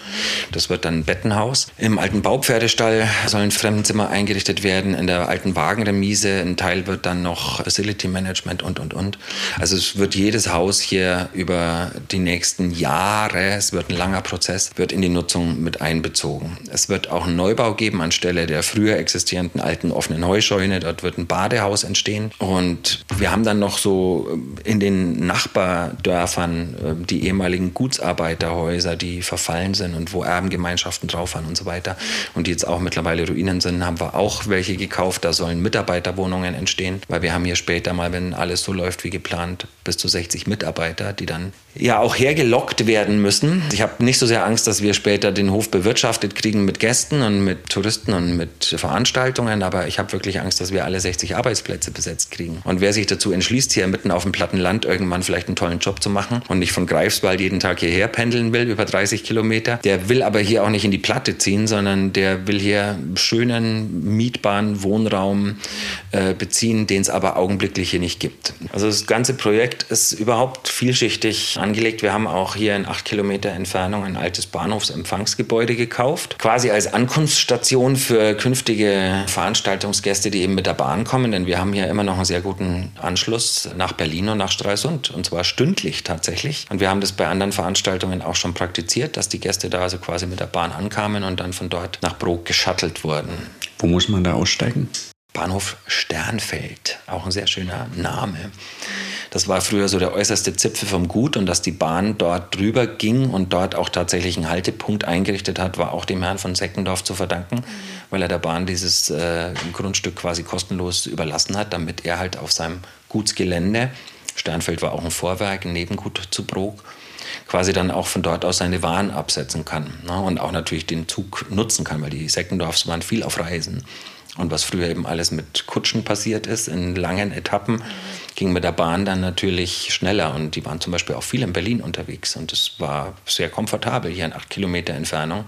Das wird dann ein Bettenhaus. Im alten Baupferdestall sollen Fremdenzimmer eingerichtet werden. In der alten Wagenremise ein Teil wird dann noch Facility Management und, und, und. Also es wird jedes Haus hier über die nächsten Jahre, es wird ein langer Prozess, wird in die Nutzung mit einbezogen. Es wird auch einen Neubau geben anstelle der früher existierenden alten alten offenen Heuscheune. Dort wird ein Badehaus entstehen. Und wir haben dann noch so äh, in den Nachbardörfern äh, die ehemaligen Gutsarbeiterhäuser, die verfallen sind und wo Erbengemeinschaften drauf waren und so weiter. Und die jetzt auch mittlerweile Ruinen sind, haben wir auch welche gekauft. Da sollen Mitarbeiterwohnungen entstehen, weil wir haben hier später mal, wenn alles so läuft wie geplant, bis zu 60 Mitarbeiter, die dann ja auch hergelockt werden müssen. Ich habe nicht so sehr Angst, dass wir später den Hof bewirtschaftet kriegen mit Gästen und mit Touristen und mit Veranstaltungen, aber ich habe wirklich Angst, dass wir alle 60 Arbeitsplätze besetzt kriegen. Und wer sich dazu entschließt, hier mitten auf dem platten Land irgendwann vielleicht einen tollen Job zu machen und nicht von Greifswald jeden Tag hierher pendeln will, über 30 Kilometer, der will aber hier auch nicht in die Platte ziehen, sondern der will hier schönen, mietbaren Wohnraum äh, beziehen, den es aber augenblicklich hier nicht gibt. Also das ganze Projekt ist überhaupt vielschichtig angelegt. Wir haben auch hier in acht Kilometer Entfernung ein altes Bahnhofsempfangsgebäude gekauft, quasi als Ankunftsstation für künftige Veranstaltungsgäste, die eben mit der Bahn kommen, denn wir haben hier immer noch einen sehr guten Anschluss nach Berlin und nach Stralsund und zwar stündlich tatsächlich. Und wir haben das bei anderen Veranstaltungen auch schon praktiziert, dass die Gäste da also quasi mit der Bahn ankamen und dann von dort nach Brok geschattelt wurden. Wo muss man da aussteigen? Bahnhof Sternfeld, auch ein sehr schöner Name. Das war früher so der äußerste Zipfel vom Gut und dass die Bahn dort drüber ging und dort auch tatsächlich einen Haltepunkt eingerichtet hat, war auch dem Herrn von Seckendorf zu verdanken, weil er der Bahn dieses äh, Grundstück quasi kostenlos überlassen hat, damit er halt auf seinem Gutsgelände, Sternfeld war auch ein Vorwerk, ein Nebengut zu Brok, quasi dann auch von dort aus seine Waren absetzen kann ne? und auch natürlich den Zug nutzen kann, weil die Seckendorfs waren viel auf Reisen. Und was früher eben alles mit Kutschen passiert ist, in langen Etappen, ging mit der Bahn dann natürlich schneller. Und die waren zum Beispiel auch viel in Berlin unterwegs. Und es war sehr komfortabel hier in acht Kilometer Entfernung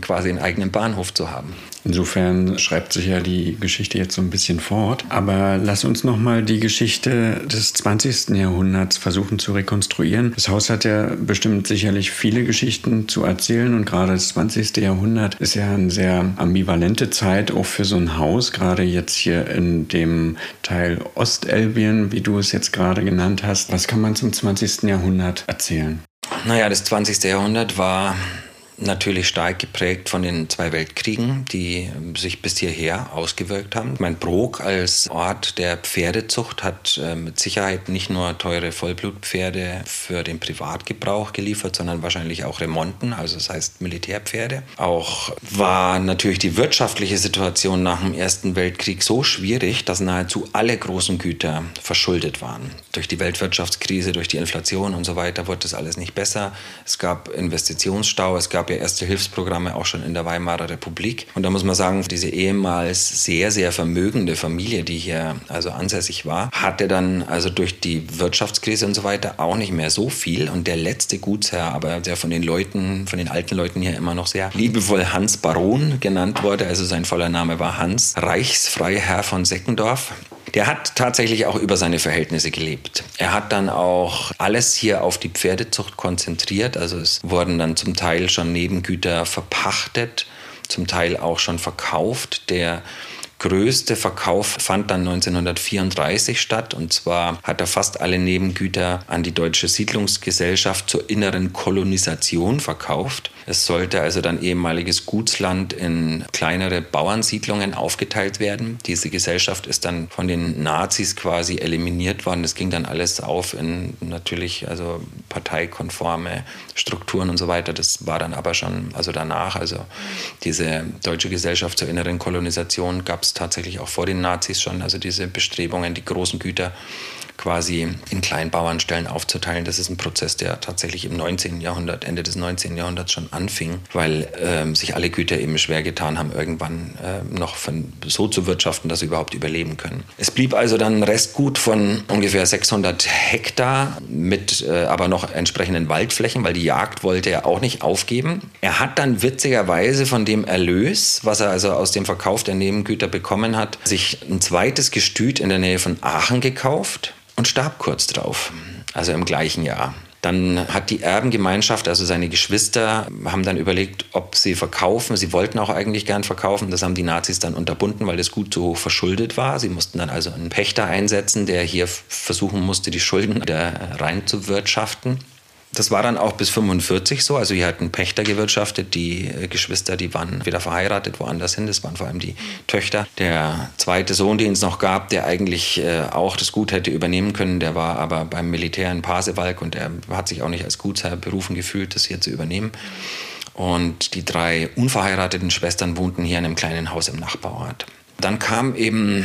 quasi einen eigenen Bahnhof zu haben. Insofern schreibt sich ja die Geschichte jetzt so ein bisschen fort. Aber lass uns noch mal die Geschichte des 20. Jahrhunderts versuchen zu rekonstruieren. Das Haus hat ja bestimmt sicherlich viele Geschichten zu erzählen und gerade das 20. Jahrhundert ist ja eine sehr ambivalente Zeit auch für so ein Haus, gerade jetzt hier in dem Teil Ostelbien, wie du es jetzt gerade genannt hast. Was kann man zum 20. Jahrhundert erzählen? Naja, das 20. Jahrhundert war natürlich stark geprägt von den zwei Weltkriegen, die sich bis hierher ausgewirkt haben. Mein Brok als Ort der Pferdezucht hat äh, mit Sicherheit nicht nur teure Vollblutpferde für den Privatgebrauch geliefert, sondern wahrscheinlich auch Remonten, also das heißt Militärpferde. Auch war natürlich die wirtschaftliche Situation nach dem Ersten Weltkrieg so schwierig, dass nahezu alle großen Güter verschuldet waren. Durch die Weltwirtschaftskrise, durch die Inflation und so weiter wurde das alles nicht besser. Es gab Investitionsstau, es gab gab ja erste Hilfsprogramme auch schon in der Weimarer Republik. Und da muss man sagen, diese ehemals sehr, sehr vermögende Familie, die hier also ansässig war, hatte dann also durch die Wirtschaftskrise und so weiter auch nicht mehr so viel. Und der letzte Gutsherr, aber der von den Leuten, von den alten Leuten hier immer noch sehr liebevoll Hans Baron genannt wurde, also sein voller Name war Hans Reichsfreiherr von Seckendorf, der hat tatsächlich auch über seine Verhältnisse gelebt. Er hat dann auch alles hier auf die Pferdezucht konzentriert. Also es wurden dann zum Teil schon Nebengüter verpachtet, zum Teil auch schon verkauft. Der größte Verkauf fand dann 1934 statt. Und zwar hat er fast alle Nebengüter an die Deutsche Siedlungsgesellschaft zur inneren Kolonisation verkauft. Es sollte also dann ehemaliges Gutsland in kleinere Bauernsiedlungen aufgeteilt werden. Diese Gesellschaft ist dann von den Nazis quasi eliminiert worden. Das ging dann alles auf in natürlich also parteikonforme Strukturen und so weiter. Das war dann aber schon also danach. Also diese deutsche Gesellschaft zur inneren Kolonisation gab es tatsächlich auch vor den Nazis schon. Also diese Bestrebungen, die großen Güter quasi in Kleinbauernstellen aufzuteilen. Das ist ein Prozess, der tatsächlich im 19. Jahrhundert, Ende des 19. Jahrhunderts schon anfing, weil ähm, sich alle Güter eben schwer getan haben, irgendwann äh, noch von, so zu wirtschaften, dass sie überhaupt überleben können. Es blieb also dann ein Restgut von ungefähr 600 Hektar mit äh, aber noch entsprechenden Waldflächen, weil die Jagd wollte er auch nicht aufgeben. Er hat dann witzigerweise von dem Erlös, was er also aus dem Verkauf der Nebengüter bekommen hat, sich ein zweites Gestüt in der Nähe von Aachen gekauft und starb kurz drauf, also im gleichen Jahr. Dann hat die Erbengemeinschaft, also seine Geschwister, haben dann überlegt, ob sie verkaufen. Sie wollten auch eigentlich gern verkaufen. Das haben die Nazis dann unterbunden, weil das Gut so verschuldet war. Sie mussten dann also einen Pächter einsetzen, der hier versuchen musste, die Schulden wieder reinzuwirtschaften. Das war dann auch bis 45 so. Also hier hatten Pächter gewirtschaftet. Die äh, Geschwister, die waren wieder verheiratet woanders hin. Das waren vor allem die Töchter. Der zweite Sohn, den es noch gab, der eigentlich äh, auch das Gut hätte übernehmen können, der war aber beim Militär in Pasewalk und er hat sich auch nicht als Gutsherr berufen gefühlt, das hier zu übernehmen. Und die drei unverheirateten Schwestern wohnten hier in einem kleinen Haus im Nachbarort. Dann kam eben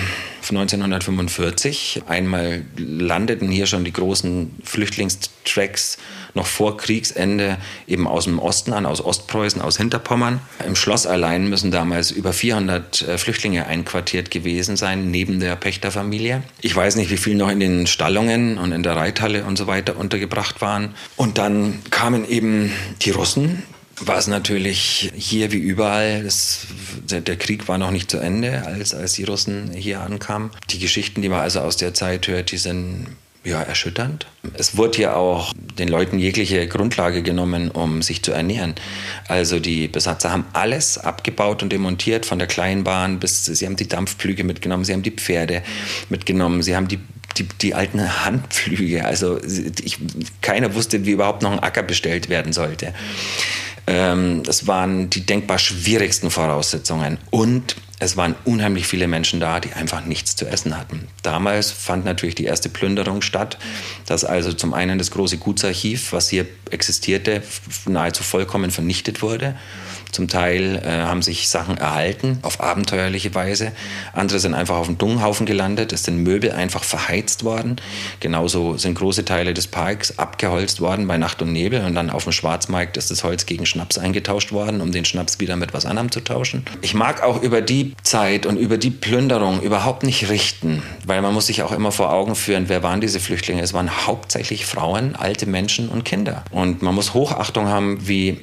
1945, einmal landeten hier schon die großen Flüchtlingstracks noch vor Kriegsende eben aus dem Osten an, aus Ostpreußen, aus Hinterpommern. Im Schloss allein müssen damals über 400 äh, Flüchtlinge einquartiert gewesen sein, neben der Pächterfamilie. Ich weiß nicht, wie viele noch in den Stallungen und in der Reithalle und so weiter untergebracht waren. Und dann kamen eben die Russen, war es natürlich hier wie überall, das, der, der, Krieg war noch nicht zu Ende, als, als die Russen hier ankamen. Die Geschichten, die man also aus der Zeit hört, die sind ja, erschütternd. Es wurde ja auch den Leuten jegliche Grundlage genommen, um sich zu ernähren. Also die Besatzer haben alles abgebaut und demontiert, von der Kleinbahn bis, sie haben die Dampfpflüge mitgenommen, sie haben die Pferde mitgenommen, sie haben die die, die alten Handpflüge. Also ich, keiner wusste, wie überhaupt noch ein Acker bestellt werden sollte. Ähm, das waren die denkbar schwierigsten Voraussetzungen. Und es waren unheimlich viele Menschen da, die einfach nichts zu essen hatten. Damals fand natürlich die erste Plünderung statt, dass also zum einen das große Gutsarchiv, was hier existierte, nahezu vollkommen vernichtet wurde. Zum Teil äh, haben sich Sachen erhalten auf abenteuerliche Weise. Andere sind einfach auf dem Dunghaufen gelandet. Es sind Möbel einfach verheizt worden. Genauso sind große Teile des Parks abgeholzt worden bei Nacht und Nebel. Und dann auf dem Schwarzmarkt ist das Holz gegen Schnaps eingetauscht worden, um den Schnaps wieder mit was anderem zu tauschen. Ich mag auch über die Zeit und über die Plünderung überhaupt nicht richten, weil man muss sich auch immer vor Augen führen, wer waren diese Flüchtlinge? Es waren hauptsächlich Frauen, alte Menschen und Kinder. Und man muss Hochachtung haben, wie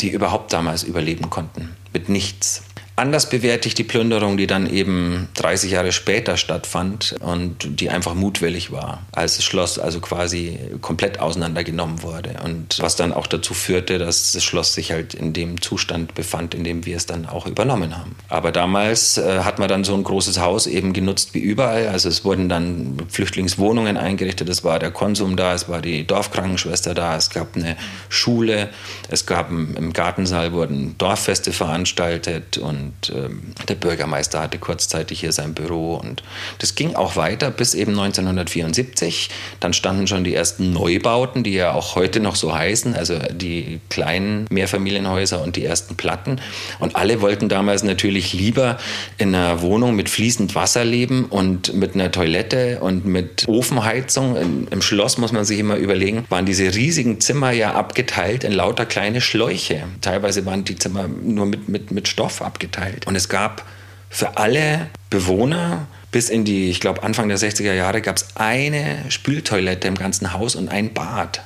die überhaupt damals überleben konnten. Mit nichts. Anders bewerte ich die Plünderung, die dann eben 30 Jahre später stattfand und die einfach mutwillig war, als das Schloss also quasi komplett auseinandergenommen wurde. Und was dann auch dazu führte, dass das Schloss sich halt in dem Zustand befand, in dem wir es dann auch übernommen haben. Aber damals äh, hat man dann so ein großes Haus eben genutzt wie überall. Also es wurden dann Flüchtlingswohnungen eingerichtet, es war der Konsum da, es war die Dorfkrankenschwester da, es gab eine Schule, es gab im Gartensaal wurden Dorffeste veranstaltet und und ähm, der Bürgermeister hatte kurzzeitig hier sein Büro und das ging auch weiter bis eben 1974. Dann standen schon die ersten Neubauten, die ja auch heute noch so heißen, also die kleinen Mehrfamilienhäuser und die ersten Platten. Und alle wollten damals natürlich lieber in einer Wohnung mit fließend Wasser leben und mit einer Toilette und mit Ofenheizung. Im Schloss muss man sich immer überlegen, waren diese riesigen Zimmer ja abgeteilt in lauter kleine Schläuche. Teilweise waren die Zimmer nur mit, mit, mit Stoff abgeteilt verteilt. Und es gab für alle Bewohner bis in die, ich glaube, Anfang der 60er Jahre gab es eine Spültoilette im ganzen Haus und ein Bad.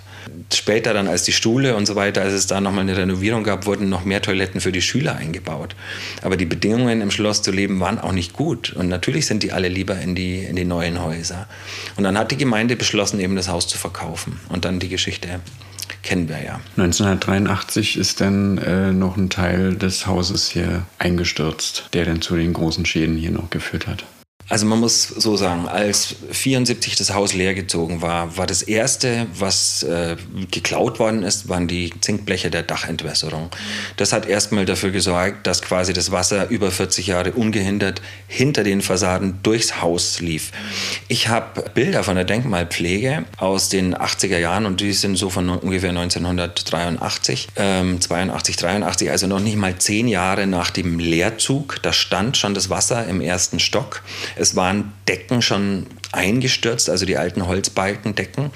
Später dann, als die Schule und so weiter, als es da nochmal eine Renovierung gab, wurden noch mehr Toiletten für die Schüler eingebaut. Aber die Bedingungen im Schloss zu leben waren auch nicht gut. Und natürlich sind die alle lieber in die, in die neuen Häuser. Und dann hat die Gemeinde beschlossen, eben das Haus zu verkaufen. Und dann die Geschichte kennen wir ja. 1983 ist dann äh, noch ein Teil des Hauses hier eingestürzt, der dann zu den großen Schäden hier noch geführt hat. Also man muss so sagen, als 74 das Haus leergezogen war, war das erste, was äh, geklaut worden ist, waren die Zinkbleche der Dachentwässerung. Das hat erstmal dafür gesorgt, dass quasi das Wasser über 40 Jahre ungehindert hinter den Fassaden durchs Haus lief. Ich habe Bilder von der Denkmalpflege aus den 80er Jahren und die sind so von ungefähr 1983, ähm, 82, 83, also noch nicht mal zehn Jahre nach dem Leerzug. Da stand schon das Wasser im ersten Stock. Es waren Decken schon eingestürzt, also die alten Holzbalkendecken.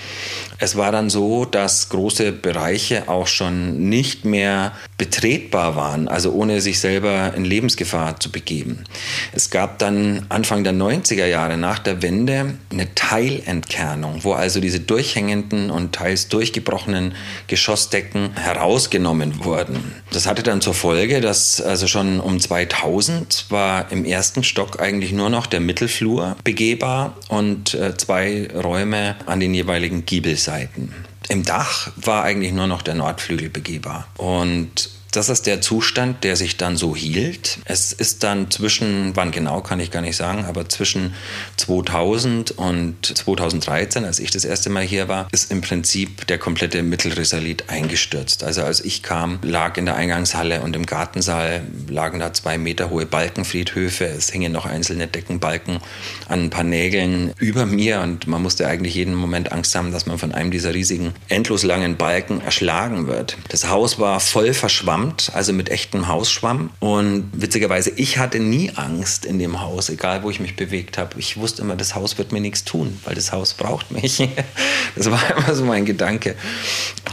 Es war dann so, dass große Bereiche auch schon nicht mehr betretbar waren, also ohne sich selber in Lebensgefahr zu begeben. Es gab dann Anfang der 90er Jahre nach der Wende eine Teilentkernung, wo also diese durchhängenden und teils durchgebrochenen Geschossdecken herausgenommen wurden. Das hatte dann zur Folge, dass also schon um 2000 war im ersten Stock eigentlich nur noch der Mittelflur begehbar und äh, zwei Räume an den jeweiligen Giebelseiten. Im Dach war eigentlich nur noch der Nordflügel begehbar. Und das ist der Zustand, der sich dann so hielt. Es ist dann zwischen, wann genau kann ich gar nicht sagen, aber zwischen 2000 und 2013, als ich das erste Mal hier war, ist im Prinzip der komplette Mittelrisalit eingestürzt. Also als ich kam, lag in der Eingangshalle und im Gartensaal lagen da zwei Meter hohe Balkenfriedhöfe. Es hingen noch einzelne Deckenbalken an ein paar Nägeln über mir und man musste eigentlich jeden Moment Angst haben, dass man von einem dieser riesigen, endlos langen Balken erschlagen wird. Das Haus war voll verschwammt verschwammt, also mit echtem Hausschwamm. Und witzigerweise, ich hatte nie Angst in dem Haus, egal wo ich mich bewegt habe. Ich wusste immer, das Haus wird mir nichts tun, weil das Haus braucht mich. Das war immer so mein Gedanke.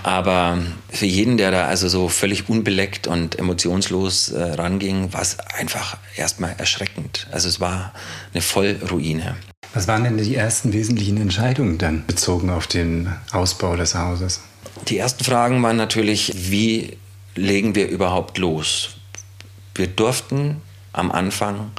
Aber für jeden, der da also so völlig unbeleckt und emotionslos äh, ranging, war es einfach erstmal erschreckend. Also es war eine Vollruine. Was waren denn die ersten wesentlichen Entscheidungen dann bezogen auf den Ausbau des Hauses? Die ersten Fragen waren natürlich, wie legen wir überhaupt los? Wir durften am Anfang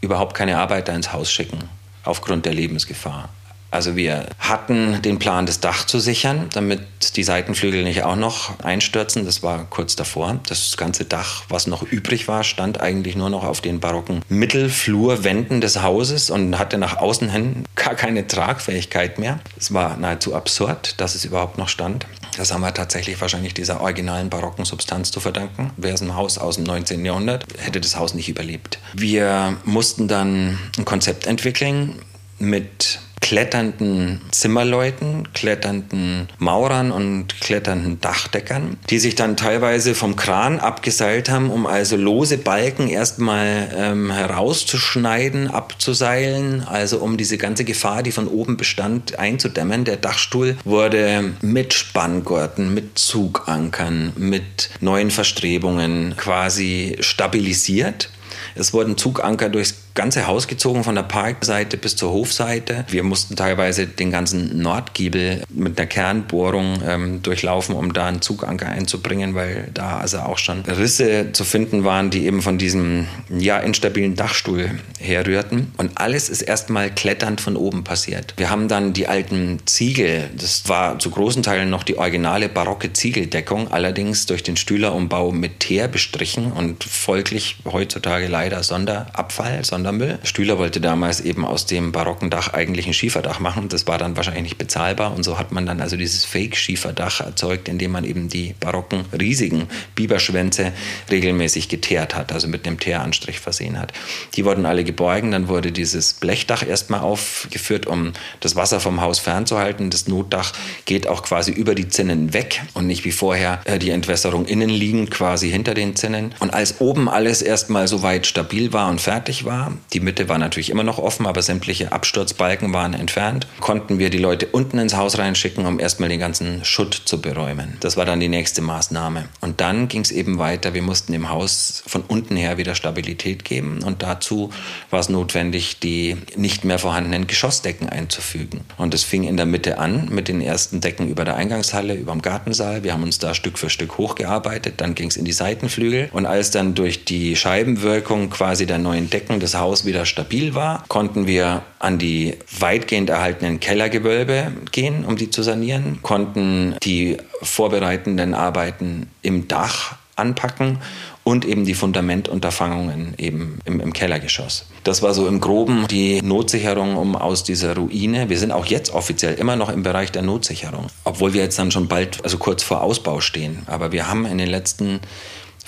überhaupt keine Arbeiter ins Haus schicken, aufgrund der Lebensgefahr. Also wir hatten den Plan, das Dach zu sichern, damit die Seitenflügel nicht auch noch einstürzen. Das war kurz davor. Das ganze Dach, was noch übrig war, stand eigentlich nur noch auf den barocken Mittelflurwänden des Hauses und hatte nach außen hin gar keine Tragfähigkeit mehr. Es war nahezu absurd, dass es überhaupt noch stand. Das haben wir tatsächlich wahrscheinlich dieser originalen barocken Substanz zu verdanken. Wäre es ein Haus aus dem 19. Jahrhundert, hätte das Haus nicht überlebt. Wir mussten dann ein Konzept entwickeln mit kletternden Zimmerleuten, kletternden Maurern und kletternden Dachdeckern, die sich dann teilweise vom Kran abgeseilt haben, um also lose Balken erstmal ähm, herauszuschneiden, abzuseilen, also um diese ganze Gefahr, die von oben bestand, einzudämmen. Der Dachstuhl wurde mit Spanngurten, mit Zugankern, mit neuen Verstrebungen quasi stabilisiert. Es wurden Zuganker durchs ganze Haus gezogen, von der Parkseite bis zur Hofseite. Wir mussten teilweise den ganzen Nordgiebel mit einer Kernbohrung ähm, durchlaufen, um da einen Zuganker einzubringen, weil da also auch schon Risse zu finden waren, die eben von diesem ja, instabilen Dachstuhl herrührten. Und alles ist erstmal kletternd von oben passiert. Wir haben dann die alten Ziegel, das war zu großen Teilen noch die originale barocke Ziegeldeckung, allerdings durch den Stühlerumbau mit Teer bestrichen und folglich heutzutage leider Sonderabfall, Sondermüll. Stühler wollte damals eben aus dem barocken Dach eigentlich ein Schieferdach machen. Das war dann wahrscheinlich nicht bezahlbar und so hat man dann also dieses Fake-Schieferdach erzeugt, indem man eben die barocken, riesigen Biberschwänze regelmäßig geteert hat, also mit einem Teeranstrich versehen hat. Die wurden alle geborgen, dann wurde dieses Blechdach erstmal aufgeführt, um das Wasser vom Haus fernzuhalten. Das Notdach geht auch quasi über die Zinnen weg und nicht wie vorher äh, die Entwässerung innen liegend quasi hinter den Zinnen. Und als oben alles erstmal soweit stabil war und fertig war, die Mitte war natürlich immer noch offen, aber sämtliche Absturzbalken waren entfernt, konnten wir die Leute unten ins Haus reinschicken, um erstmal den ganzen Schutt zu beräumen. Das war dann die nächste Maßnahme. Und dann ging es eben weiter. Wir mussten dem Haus von unten her wieder Stabilität geben und dazu war es notwendig, die nicht mehr vorhandenen Geschossdecken einzufügen. Und es fing in der Mitte an mit den ersten Decken über der Eingangshalle, über dem Gartensaal. Wir haben uns da Stück für Stück hochgearbeitet. Dann ging es in die Seitenflügel. Und als dann durch die Scheibenwirkung quasi der neuen Decken das Haus wieder stabil war, konnten wir an die weitgehend erhaltenen Kellergewölbe gehen, um die zu sanieren, konnten die vorbereitenden Arbeiten im Dach anpacken und eben die Fundamentunterfangungen eben im, im, Kellergeschoss. Das war so im Groben die Notsicherung, um aus dieser Ruine. Wir sind auch jetzt offiziell immer noch im Bereich der Notsicherung, obwohl wir jetzt dann schon bald, also kurz vor Ausbau stehen. Aber wir haben in den letzten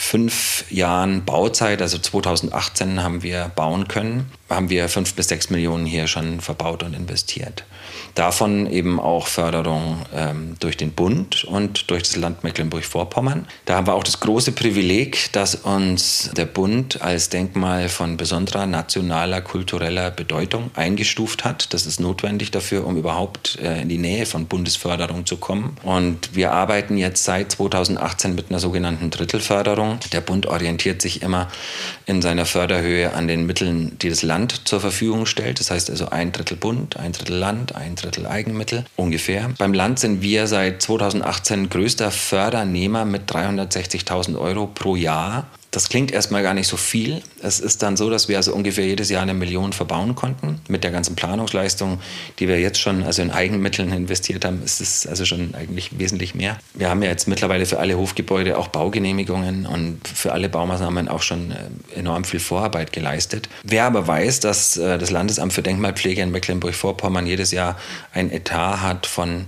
fünf Jahren Bauzeit, also 2018 haben wir bauen können, haben wir fünf bis sechs Millionen hier schon verbaut und investiert. Davon eben auch Förderung ähm, durch den Bund und durch das Land Mecklenburg-Vorpommern. Da haben wir auch das große Privileg, dass uns der Bund als Denkmal von besonderer nationaler, kultureller Bedeutung eingestuft hat. Das ist notwendig dafür, um überhaupt äh, in die Nähe von Bundesförderung zu kommen. Und wir arbeiten jetzt seit 2018 mit einer sogenannten Drittelförderung. Der Bund orientiert sich immer in seiner Förderhöhe an den Mitteln, die das Land zur Verfügung stellt. Das heißt also ein Drittel Bund, ein Drittel Land, ein Drittel Eigenmittel ungefähr. Beim Land sind wir seit 2018 größter Fördernehmer mit 360.000 Euro pro Jahr das klingt erstmal gar nicht so viel. Es ist dann so, dass wir also ungefähr jedes Jahr eine Million verbauen konnten. Mit der ganzen Planungsleistung, die wir jetzt schon also in Eigenmitteln investiert haben, ist es also schon eigentlich wesentlich mehr. Wir haben ja jetzt mittlerweile für alle Hofgebäude auch Baugenehmigungen und für alle Baumaßnahmen auch schon äh, enorm viel Vorarbeit geleistet. Wer aber weiß, dass äh, das Landesamt für Denkmalpflege in Mecklenburg-Vorpommern jedes Jahr ein Etat hat von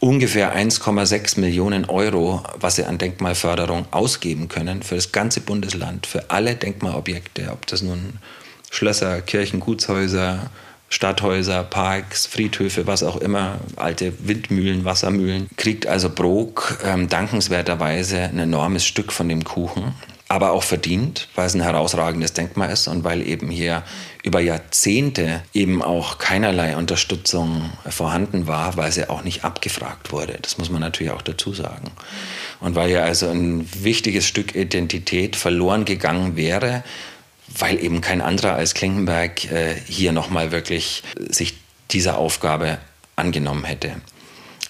ungefähr 1,6 Millionen Euro, was sie an Denkmalförderung ausgeben können für das ganze Bundesland, für alle Denkmalobjekte, ob das nun Schlösser, Kirchen, Gutshäuser, Stadthäuser, Parks, Friedhöfe, was auch immer, alte Windmühlen, Wassermühlen, kriegt also Brok ähm, dankenswerterweise ein enormes Stück von dem Kuchen aber auch verdient, weil es ein herausragendes Denkmal ist und weil eben hier über Jahrzehnte eben auch keinerlei Unterstützung vorhanden war, weil sie auch nicht abgefragt wurde. Das muss man natürlich auch dazu sagen. Und weil ja also ein wichtiges Stück Identität verloren gegangen wäre, weil eben kein anderer als Klinkenberg äh, hier nochmal wirklich sich dieser Aufgabe angenommen hätte.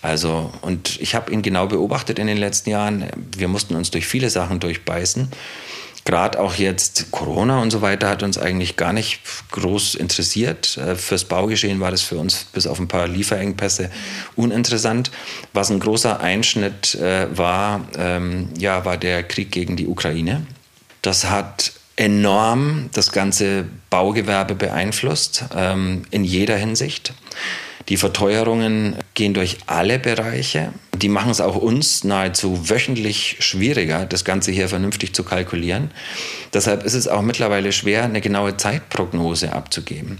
Also, und ich habe ihn genau beobachtet in den letzten Jahren. Wir mussten uns durch viele Sachen durchbeißen. Gerade auch jetzt Corona und so weiter hat uns eigentlich gar nicht groß interessiert. Äh, fürs Baugeschehen war das für uns bis auf ein paar Lieferengpässe uninteressant. Was ein großer Einschnitt äh, war, ähm, ja, war der Krieg gegen die Ukraine. Das hat enorm das ganze Baugewerbe beeinflusst, ähm, in jeder Hinsicht. Die Verteuerungen gehen durch alle Bereiche. Die machen es auch uns nahezu wöchentlich schwieriger, das Ganze hier vernünftig zu kalkulieren. Deshalb ist es auch mittlerweile schwer, eine genaue Zeitprognose abzugeben.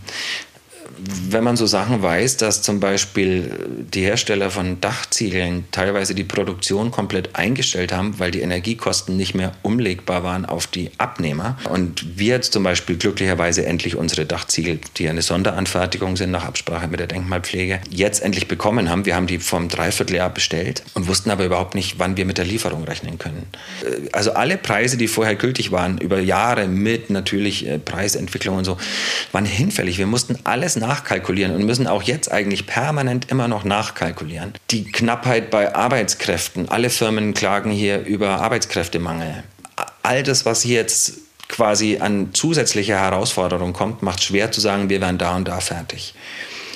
Wenn man so Sachen weiß, dass zum Beispiel die Hersteller von Dachziegeln teilweise die Produktion komplett eingestellt haben, weil die Energiekosten nicht mehr umlegbar waren auf die Abnehmer. Und wir jetzt zum Beispiel glücklicherweise endlich unsere Dachziegel, die eine Sonderanfertigung sind nach Absprache mit der Denkmalpflege, jetzt endlich bekommen haben. Wir haben die vom Dreivierteljahr bestellt und wussten aber überhaupt nicht, wann wir mit der Lieferung rechnen können. Also alle Preise, die vorher gültig waren, über Jahre mit natürlich äh, Preisentwicklung und so, waren hinfällig. Wir mussten alles nachkalkulieren und müssen auch jetzt eigentlich permanent immer noch nachkalkulieren. Die Knappheit bei Arbeitskräften. Alle Firmen klagen hier über Arbeitskräftemangel. All das, was hier jetzt quasi an zusätzlicher Herausforderung kommt, macht schwer zu sagen, wir werden da und da fertig.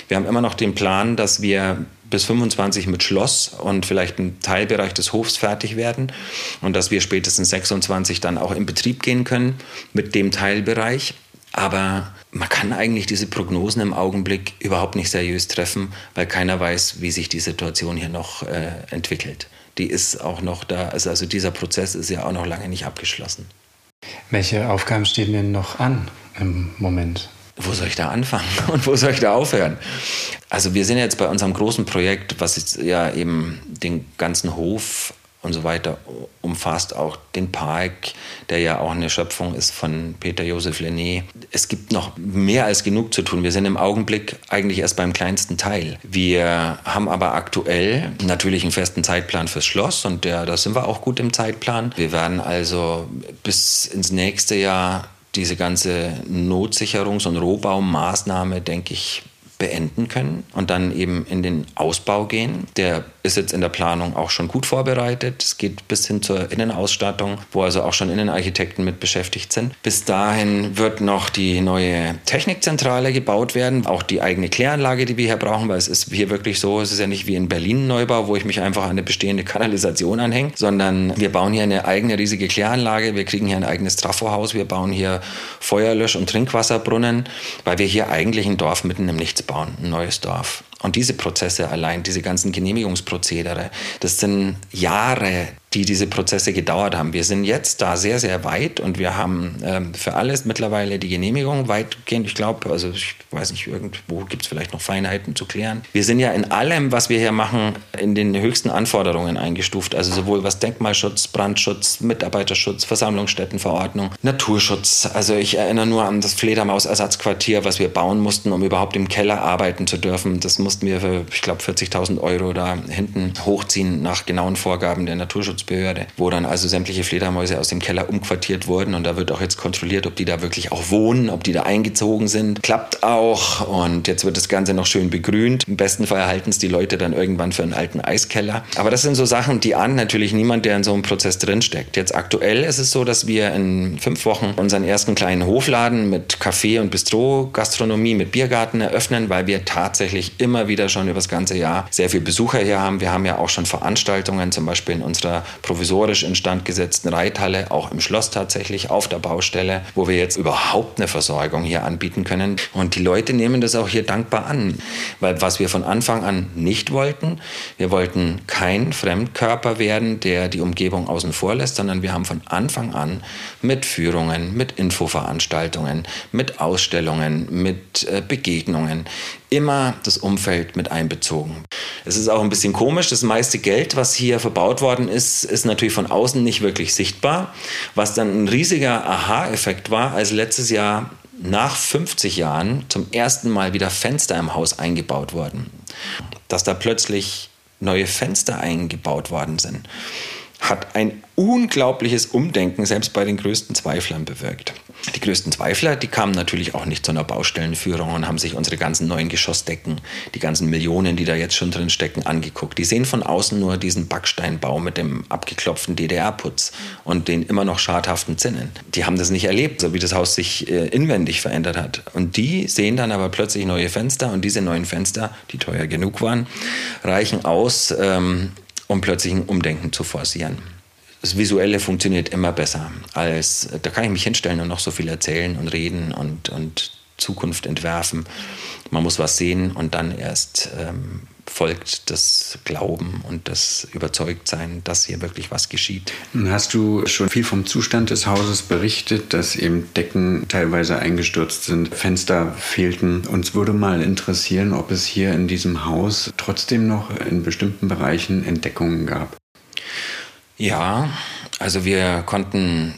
Wir haben immer noch den Plan, dass wir bis 25 mit Schloss und vielleicht ein Teilbereich des Hofs fertig werden und dass wir spätestens 26 dann auch in Betrieb gehen können mit dem Teilbereich. Aber man kann eigentlich diese Prognosen im Augenblick überhaupt nicht seriös treffen, weil keiner weiß, wie sich die Situation hier noch äh, entwickelt. Die ist auch noch da, also, also dieser Prozess ist ja auch noch lange nicht abgeschlossen. Welche Aufgaben stehen denn noch an im Moment? Wo soll ich da anfangen und wo soll ich da aufhören? Also wir sind jetzt bei unserem großen Projekt, was jetzt ja eben den ganzen Hof und so weiter umfasst auch den Park, der ja auch eine Schöpfung ist von Peter Josef Lenné. Es gibt noch mehr als genug zu tun. Wir sind im Augenblick eigentlich erst beim kleinsten Teil. Wir haben aber aktuell natürlich einen festen Zeitplan fürs Schloss und der, da sind wir auch gut im Zeitplan. Wir werden also bis ins nächste Jahr diese ganze Notsicherungs- und Rohbaumaßnahme, denke ich, beenden können und dann eben in den Ausbau gehen. Der ist jetzt in der Planung auch schon gut vorbereitet. Es geht bis hin zur Innenausstattung, wo also auch schon Innenarchitekten mit beschäftigt sind. Bis dahin wird noch die neue Technikzentrale gebaut werden, auch die eigene Kläranlage, die wir hier brauchen, weil es ist hier wirklich so, es ist ja nicht wie in Berlin Neubau, wo ich mich einfach an eine bestehende Kanalisation anhänge, sondern wir bauen hier eine eigene riesige Kläranlage, wir kriegen hier ein eigenes Trafohaus, wir bauen hier Feuerlösch- und Trinkwasserbrunnen, weil wir hier eigentlich ein Dorf mitten im Nichts bauen, ein neues Dorf. Und diese Prozesse allein, diese ganzen Genehmigungsprozedere, das sind Jahre, die diese Prozesse gedauert haben. Wir sind jetzt da sehr, sehr weit und wir haben ähm, für alles mittlerweile die Genehmigung weitgehend. Ich glaube, also ich weiß nicht, irgendwo gibt es vielleicht noch Feinheiten zu klären. Wir sind ja in allem, was wir hier machen, in den höchsten Anforderungen eingestuft. Also sowohl was Denkmalschutz, Brandschutz, Mitarbeiterschutz, Versammlungsstättenverordnung, Naturschutz. Also ich erinnere nur an das Fledermausersatzquartier, was wir bauen mussten, um überhaupt im Keller arbeiten zu dürfen. Das mussten wir für, ich glaube, 40.000 Euro da hinten hochziehen nach genauen Vorgaben der Naturschutz Tierschutzbehörde, wo dann also sämtliche Fledermäuse aus dem Keller umquartiert wurden und da wird auch jetzt kontrolliert, ob die da wirklich auch wohnen, ob die da eingezogen sind. Klappt auch und jetzt wird das Ganze noch schön begrünt. Im besten Fall erhalten es die Leute dann irgendwann für einen alten Eiskeller. Aber das sind so Sachen, die ahnt natürlich niemand, der in so einem Prozess drinsteckt. Jetzt aktuell ist es so, dass wir in fünf Wochen unseren ersten kleinen Hofladen mit Café und Bistro, Gastronomie, mit Biergarten eröffnen, weil wir tatsächlich immer wieder schon über das ganze Jahr sehr viele Besucher hier haben. Wir haben ja auch schon Veranstaltungen, zum Beispiel in unserer provisorisch instand gesetzten Reithalle, auch im Schloss tatsächlich auf der Baustelle, wo wir jetzt überhaupt eine Versorgung hier anbieten können. Und die Leute nehmen das auch hier dankbar an, weil was wir von Anfang an nicht wollten, wir wollten kein Fremdkörper werden, der die Umgebung außen vor lässt, sondern wir haben von Anfang an mit Führungen, mit Infoveranstaltungen, mit Ausstellungen, mit äh, Begegnungen immer das Umfeld mit einbezogen. Es ist auch ein bisschen komisch, das meiste Geld, was hier verbaut worden ist, ist natürlich von außen nicht wirklich sichtbar, was dann ein riesiger Aha-Effekt war, als letztes Jahr nach 50 Jahren zum ersten Mal wieder Fenster im Haus eingebaut wurden. Dass da plötzlich neue Fenster eingebaut worden sind, hat ein unglaubliches Umdenken selbst bei den größten Zweiflern bewirkt. Die größten Zweifler, die kamen natürlich auch nicht zu einer Baustellenführung und haben sich unsere ganzen neuen Geschossdecken, die ganzen Millionen, die da jetzt schon drin stecken, angeguckt. Die sehen von außen nur diesen Backsteinbau mit dem abgeklopften DDR-Putz und den immer noch schadhaften Zinnen. Die haben das nicht erlebt, so wie das Haus sich äh, inwendig verändert hat. Und die sehen dann aber plötzlich neue Fenster und diese neuen Fenster, die teuer genug waren, reichen aus, ähm, um plötzlich ein Umdenken zu forcieren das Visuelle funktioniert immer besser als, da kann ich mich hinstellen und noch so viel erzählen und reden und, und Zukunft entwerfen. Man muss was sehen und dann erst ähm, folgt das Glauben und das Überzeugtsein, dass hier wirklich was geschieht. Hast du schon viel vom Zustand des Hauses berichtet, dass eben Decken teilweise eingestürzt sind, Fenster fehlten? Uns würde mal interessieren, ob es hier in diesem Haus trotzdem noch in bestimmten Bereichen Entdeckungen gab. Ja, also wir konnten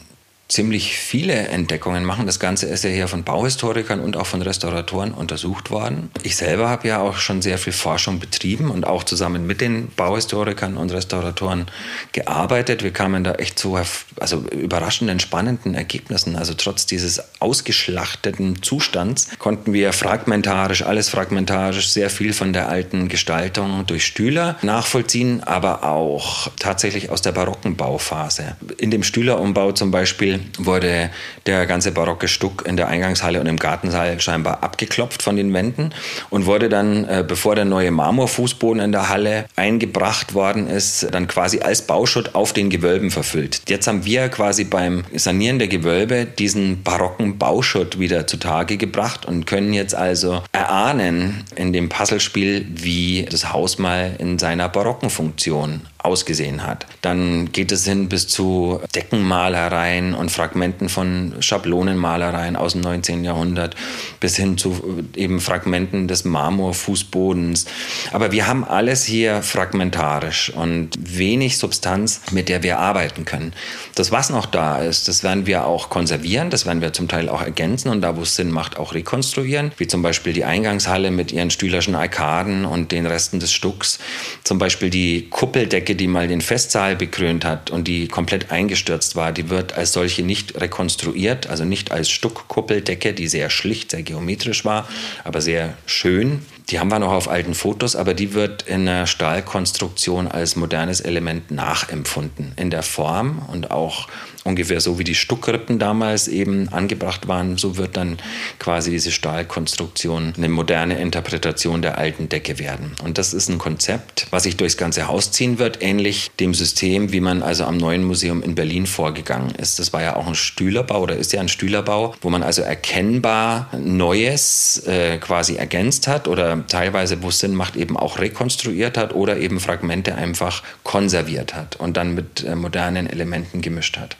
ziemlich viele Entdeckungen machen. Das Ganze ist ja hier von Bauhistorikern und auch von Restauratoren untersucht worden. Ich selber habe ja auch schon sehr viel Forschung betrieben und auch zusammen mit den Bauhistorikern und Restauratoren gearbeitet. Wir kamen da echt zu also überraschenden, spannenden Ergebnissen. Also trotz dieses ausgeschlachteten Zustands konnten wir fragmentarisch, alles fragmentarisch, sehr viel von der alten Gestaltung durch Stühler nachvollziehen, aber auch tatsächlich aus der barocken Bauphase. In dem Stühlerumbau zum Beispiel wurde der ganze barocke Stuck in der Eingangshalle und im Gartensaal scheinbar abgeklopft von den Wänden und wurde dann, äh, bevor der neue Marmorfußboden in der Halle eingebracht worden ist, dann quasi als Bauschutt auf den Gewölben verfüllt. Jetzt haben wir quasi beim Sanieren der Gewölbe diesen barocken Bauschutt wieder zutage gebracht und können jetzt also erahnen in dem Puzzlespiel, wie das Haus mal in seiner barocken Funktion ausgesehen hat. Dann geht es hin bis zu Deckenmalereien und Fragmenten von Schablonenmalereien aus dem 19. Jahrhundert bis hin zu eben Fragmenten des Marmorfußbodens. Aber wir haben alles hier fragmentarisch und wenig Substanz, mit der wir arbeiten können. Das, was noch da ist, das werden wir auch konservieren, das werden wir zum Teil auch ergänzen und da, wo es Sinn macht, auch rekonstruieren, wie zum Beispiel die Eingangshalle mit ihren stühlerschen Arkaden und den Resten des Stucks, zum Beispiel die Kuppeldecke, die mal den Festsaal bekrönt hat und die komplett eingestürzt war, die wird als solche nicht rekonstruiert, also nicht als Stuckkuppeldecke, die sehr schlicht, sehr geometrisch war, aber sehr schön. Die haben wir noch auf alten Fotos, aber die wird in der Stahlkonstruktion als modernes Element nachempfunden. In der Form und auch ungefähr so wie die Stuckrippen damals eben angebracht waren, so wird dann quasi diese Stahlkonstruktion eine moderne Interpretation der alten Decke werden. Und das ist ein Konzept, was sich durchs ganze Haus ziehen wird, ähnlich dem System, wie man also am neuen Museum in Berlin vorgegangen ist. Das war ja auch ein Stühlerbau oder ist ja ein Stühlerbau, wo man also erkennbar Neues äh, quasi ergänzt hat oder teilweise, wo es Sinn macht, eben auch rekonstruiert hat oder eben Fragmente einfach konserviert hat und dann mit äh, modernen Elementen gemischt hat.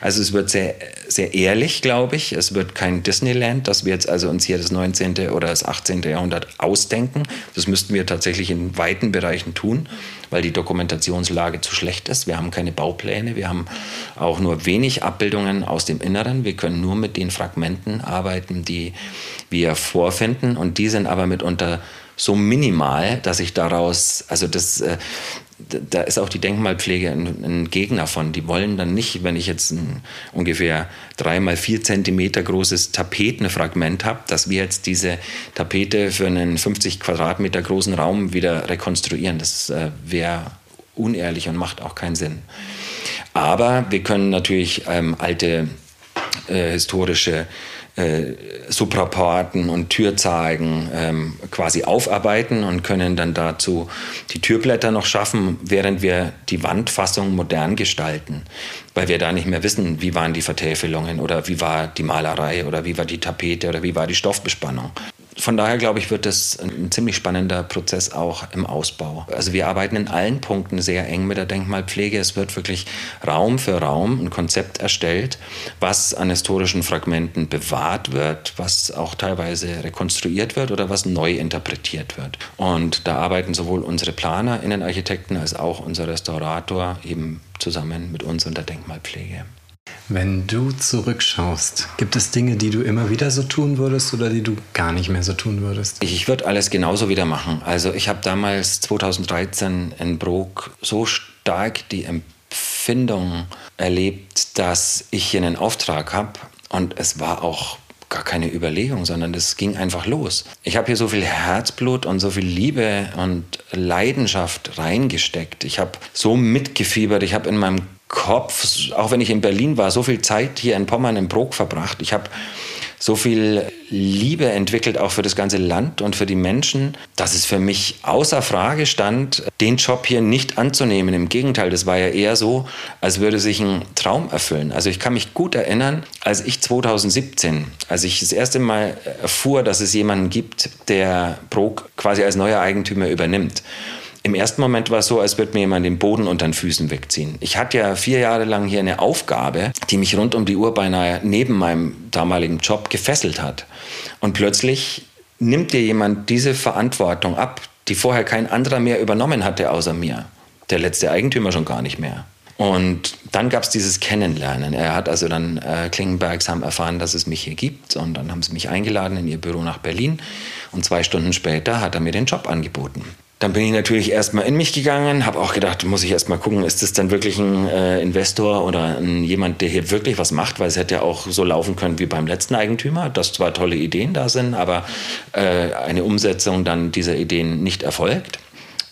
Also es wird sehr, sehr ehrlich, glaube ich. Es wird kein Disneyland, dass wir jetzt also uns hier das 19. oder das 18. Jahrhundert ausdenken. Das müssten wir tatsächlich in weiten Bereichen tun, weil die Dokumentationslage zu schlecht ist. Wir haben keine Baupläne, wir haben auch nur wenig Abbildungen aus dem Inneren. Wir können nur mit den Fragmenten arbeiten, die wir vorfinden und die sind aber mitunter so minimal, dass ich daraus, also das, äh, da ist auch die Denkmalpflege ein, ein, Gegner von. Die wollen dann nicht, wenn ich jetzt ein ungefähr drei mal vier Zentimeter großes Tapetenfragment habe, dass wir jetzt diese Tapete für einen 50 Quadratmeter großen Raum wieder rekonstruieren. Das äh, wäre unehrlich und macht auch keinen Sinn. Aber wir können natürlich ähm, alte äh, historische äh, Supraporten und Türzeigen ähm, quasi aufarbeiten und können dann dazu die Türblätter noch schaffen, während wir die Wandfassung modern gestalten, weil wir da nicht mehr wissen, wie waren die Vertäfelungen oder wie war die Malerei oder wie war die Tapete oder wie war die Stoffbespannung von daher glaube ich, wird das ein ziemlich spannender Prozess auch im Ausbau. Also wir arbeiten in allen Punkten sehr eng mit der Denkmalpflege. Es wird wirklich Raum für Raum ein Konzept erstellt, was an historischen Fragmenten bewahrt wird, was auch teilweise rekonstruiert wird oder was neu interpretiert wird. Und da arbeiten sowohl unsere Planer, Innenarchitekten als auch unser Restaurator eben zusammen mit uns und der Denkmalpflege. Wenn du zurückschaust, gibt es Dinge, die du immer wieder so tun würdest oder die du gar nicht mehr so tun würdest? Ich, würde alles genauso wieder machen. Also ich habe damals 2013 in Brok so stark die Empfindung erlebt, dass ich hier einen Auftrag habe und es war auch gar keine Überlegung, sondern das ging einfach los. Ich habe hier so viel Herzblut und so viel Liebe und Leidenschaft reingesteckt. Ich habe so mitgefiebert. Ich habe in meinem Kopf, auch wenn ich in Berlin war, so viel Zeit hier in Pommern im Brok verbracht. Ich habe so viel Liebe entwickelt, auch für das ganze Land und für die Menschen, dass es für mich außer Frage stand, den Job hier nicht anzunehmen. Im Gegenteil, das war ja eher so, als würde sich ein Traum erfüllen. Also ich kann mich gut erinnern, als ich 2017, als ich das erste Mal erfuhr, dass es jemanden gibt, der Brok quasi als neuer Eigentümer übernimmt. Im ersten Moment war es so, als würde mir jemand den Boden unter den Füßen wegziehen. Ich hatte ja vier Jahre lang hier eine Aufgabe, die mich rund um die Uhr beinahe neben meinem damaligen Job gefesselt hat. Und plötzlich nimmt dir jemand diese Verantwortung ab, die vorher kein anderer mehr übernommen hatte außer mir. Der letzte Eigentümer schon gar nicht mehr. Und dann gab es dieses Kennenlernen. Er hat also dann, äh, Klingenbergs haben erfahren, dass es mich hier gibt. Und dann haben sie mich eingeladen in ihr Büro nach Berlin. Und zwei Stunden später hat er mir den Job angeboten. Dann bin ich natürlich erstmal in mich gegangen, habe auch gedacht, muss ich erstmal gucken, ist das dann wirklich ein äh, Investor oder ein, jemand, der hier wirklich was macht, weil es hätte ja auch so laufen können wie beim letzten Eigentümer, dass zwar tolle Ideen da sind, aber äh, eine Umsetzung dann dieser Ideen nicht erfolgt.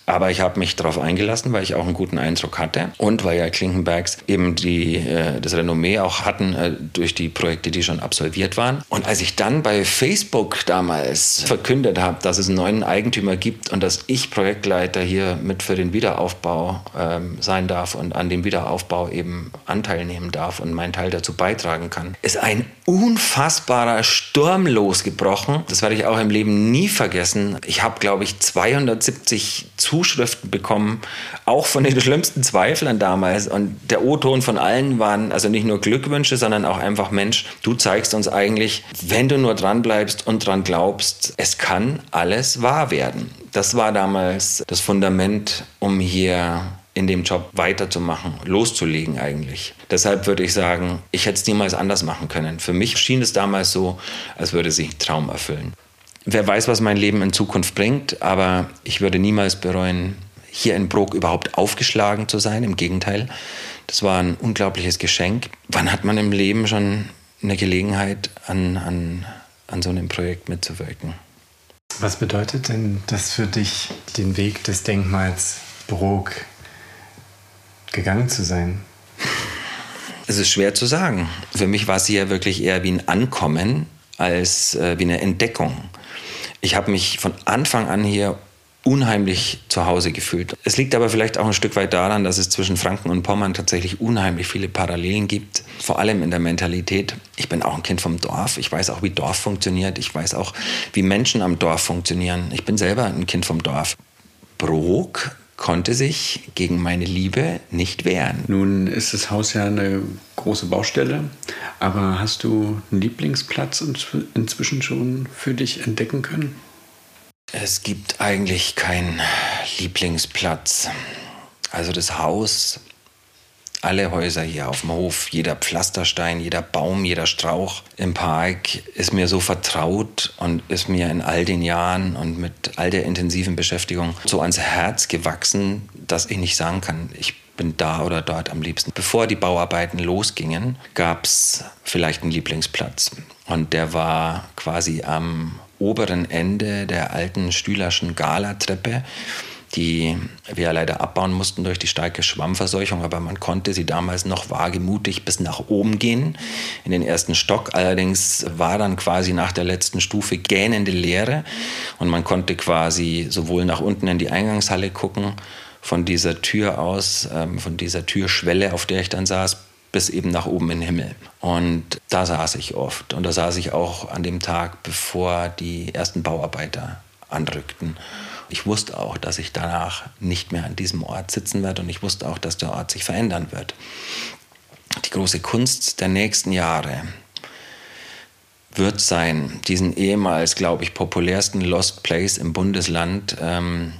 Aber ich habe mich darauf eingelassen, weil ich auch einen guten Eindruck hatte und weil ja Klinkenbergs eben die, äh, das Renommee auch hatten äh, durch die Projekte, die schon absolviert waren. Und als ich dann bei Facebook damals verkündet habe, dass es einen neuen Eigentümer gibt und dass ich Projektleiter hier mit für den Wiederaufbau ähm, sein darf und an dem Wiederaufbau eben Anteil nehmen darf und meinen Teil dazu beitragen kann, ist ein unfassbarer Sturm losgebrochen. Das werde ich auch im Leben nie vergessen. Ich habe, glaube ich, 270 Zuschriften bekommen, auch von den schlimmsten Zweiflern damals. Und der O-Ton von allen waren also nicht nur Glückwünsche, sondern auch einfach, Mensch, du zeigst uns eigentlich, wenn du nur dran bleibst und dran glaubst, es kann alles wahr werden. Das war damals das Fundament, um hier in dem Job weiterzumachen, loszulegen eigentlich. Deshalb würde ich sagen, ich hätte es niemals anders machen können. Für mich schien es damals so, als würde sich Traum erfüllen. Wer weiß, was mein Leben in Zukunft bringt, aber ich würde niemals bereuen, hier in Brok überhaupt aufgeschlagen zu sein. Im Gegenteil, das war ein unglaubliches Geschenk. Wann hat man im Leben schon eine Gelegenheit, an, an, an so einem Projekt mitzuwirken? Was bedeutet denn das für dich, den Weg des Denkmals Brok gegangen zu sein? Es ist schwer zu sagen. Für mich war es ja wirklich eher wie ein Ankommen als äh, wie eine Entdeckung. Ich habe mich von Anfang an hier unheimlich zu Hause gefühlt. Es liegt aber vielleicht auch ein Stück weit daran, dass es zwischen Franken und Pommern tatsächlich unheimlich viele Parallelen gibt, vor allem in der Mentalität. Ich bin auch ein Kind vom Dorf. Ich weiß auch, wie Dorf funktioniert. Ich weiß auch, wie Menschen am Dorf funktionieren. Ich bin selber ein Kind vom Dorf. Brok konnte sich gegen meine Liebe nicht wehren. Nun ist das Haus ja eine große Baustelle, aber hast du einen Lieblingsplatz inzwischen schon für dich entdecken können? Es gibt eigentlich keinen Lieblingsplatz. Also das Haus alle Häuser hier auf dem Hof, jeder Pflasterstein, jeder Baum, jeder Strauch im Park ist mir so vertraut und ist mir in all den Jahren und mit all der intensiven Beschäftigung so ans Herz gewachsen, dass ich nicht sagen kann, ich bin da oder dort am liebsten. Bevor die Bauarbeiten losgingen, gab es vielleicht einen Lieblingsplatz. Und der war quasi am oberen Ende der alten Stühlerschen Galatreppe die wir leider abbauen mussten durch die starke Schwammverseuchung, aber man konnte sie damals noch wagemutig bis nach oben gehen, in den ersten Stock. Allerdings war dann quasi nach der letzten Stufe gähnende Leere und man konnte quasi sowohl nach unten in die Eingangshalle gucken, von dieser Tür aus, ähm, von dieser Türschwelle, auf der ich dann saß, bis eben nach oben in den Himmel. Und da saß ich oft. Und da saß ich auch an dem Tag, bevor die ersten Bauarbeiter anrückten. Ich wusste auch, dass ich danach nicht mehr an diesem Ort sitzen werde und ich wusste auch, dass der Ort sich verändern wird. Die große Kunst der nächsten Jahre wird sein, diesen ehemals, glaube ich, populärsten Lost Place im Bundesland ähm,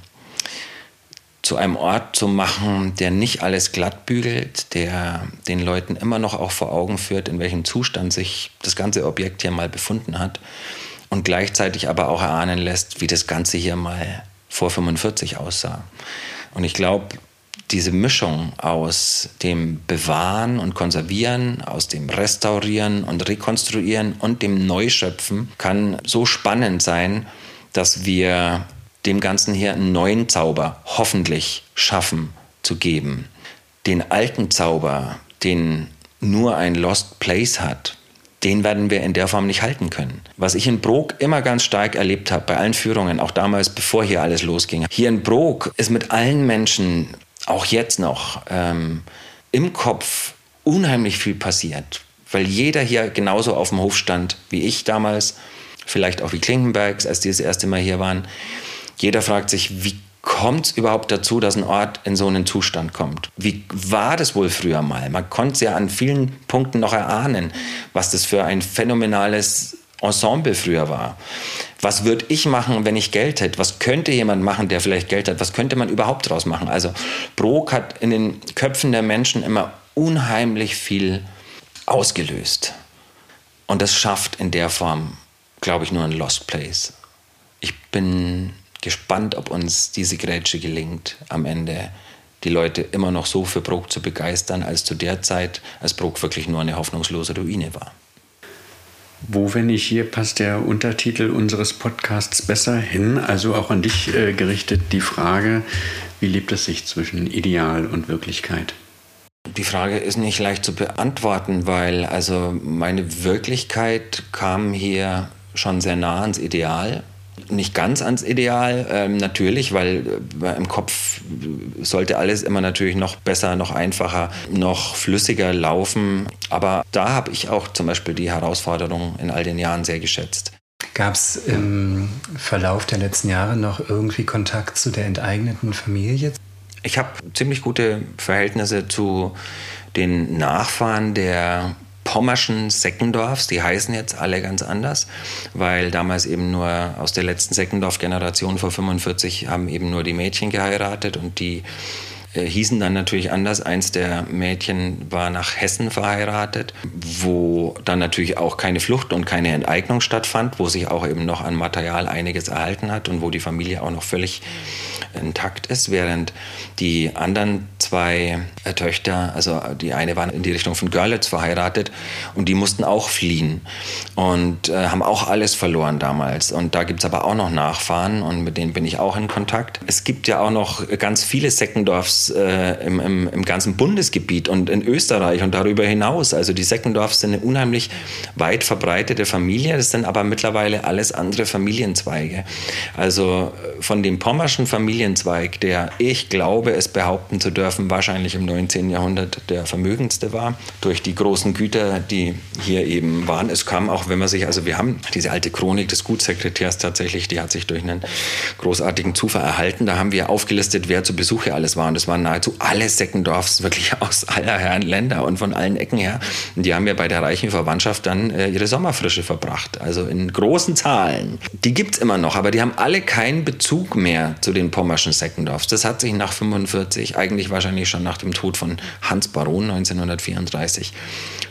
zu einem Ort zu machen, der nicht alles glatt bügelt, der den Leuten immer noch auch vor Augen führt, in welchem Zustand sich das ganze Objekt hier mal befunden hat und gleichzeitig aber auch erahnen lässt, wie das Ganze hier mal vor 45 aussah. Und ich glaube, diese Mischung aus dem Bewahren und Konservieren, aus dem Restaurieren und Rekonstruieren und dem Neuschöpfen kann so spannend sein, dass wir dem Ganzen hier einen neuen Zauber hoffentlich schaffen zu geben. Den alten Zauber, den nur ein Lost Place hat, den werden wir in der Form nicht halten können. Was ich in Brok immer ganz stark erlebt habe, bei allen Führungen, auch damals, bevor hier alles losging. Hier in Brok ist mit allen Menschen, auch jetzt noch, ähm, im Kopf unheimlich viel passiert. Weil jeder hier genauso auf dem Hof stand wie ich damals, vielleicht auch wie Klinkenbergs, als die das erste Mal hier waren. Jeder fragt sich, wie kommt es überhaupt dazu, dass ein Ort in so einen Zustand kommt? Wie war das wohl früher mal? Man konnte es ja an vielen Punkten noch erahnen, was das für ein phänomenales Ensemble früher war. Was würde ich machen, wenn ich Geld hätte? Was könnte jemand machen, der vielleicht Geld hat? Was könnte man überhaupt daraus machen? Also Brok hat in den Köpfen der Menschen immer unheimlich viel ausgelöst. Und das schafft in der Form, glaube ich, nur ein Lost Place. Ich bin gespannt, ob uns diese Grätsche gelingt, am Ende die Leute immer noch so für Bruck zu begeistern, als zu der Zeit, als Bruck wirklich nur eine hoffnungslose Ruine war. Wo, wenn nicht hier, passt der Untertitel unseres Podcasts besser hin? Also auch an dich äh, gerichtet die Frage, wie lebt es sich zwischen Ideal und Wirklichkeit? Die Frage ist nicht leicht zu beantworten, weil also meine Wirklichkeit kam hier schon sehr nah ans Ideal nicht ganz ans Ideal, ähm, natürlich, weil äh, im Kopf sollte alles immer natürlich noch besser, noch einfacher, noch flüssiger laufen. Aber da habe ich auch zum Beispiel die Herausforderung in all den Jahren sehr geschätzt. Gab es im Verlauf der letzten Jahre noch irgendwie Kontakt zu der enteigneten Familie? Ich habe ziemlich gute Verhältnisse zu den Nachfahren der pommerschen Seckendorfs, die heißen jetzt alle ganz anders, weil damals eben nur aus der letzten Seckendorf-Generation vor 45 haben eben nur die Mädchen geheiratet und die äh, hießen dann natürlich anders. Eins der Mädchen war nach Hessen verheiratet, wo dann natürlich auch keine Flucht und keine Enteignung stattfand, wo sich auch eben noch an Material einiges erhalten hat und wo die Familie auch noch völlig intakt ist, während die anderen zwei äh, Töchter, also die eine war in die Richtung von Görlitz verheiratet und die mussten auch fliehen und äh, haben auch alles verloren damals. Und da gibt es aber auch noch Nachfahren und mit denen bin ich auch in Kontakt. Es gibt ja auch noch ganz viele Seckendorfs äh, im, im, im, ganzen Bundesgebiet und in Österreich und darüber hinaus. Also die Seckendorfs sind eine unheimlich weit verbreitete Familie. Das sind aber mittlerweile alles andere Familienzweige. Also äh, von dem pommerschen Familienzweig, der ich glaube, es behaupten zu dürfen, wahrscheinlich im 19. Jahrhundert der vermögendste war, durch die großen Güter, die hier eben waren. Es kam auch, wenn man sich, also wir haben diese alte Chronik des Gutssekretärs tatsächlich, die hat sich durch einen großartigen Zufall erhalten. Da haben wir aufgelistet, wer zu Besuche alles war. Und das waren nahezu alle Seckendorfs, wirklich aus aller Herren Länder und von allen Ecken her. Und die haben ja bei der reichen Verwandtschaft dann äh, ihre Sommerfrische verbracht. Also in großen Zahlen. Die gibt es immer noch, aber die haben alle keinen Bezug mehr zu den pommerschen Seckendorfs. Das hat sich nach 45, eigentlich wahrscheinlich schon nach dem Tod von Hans Baron 1934,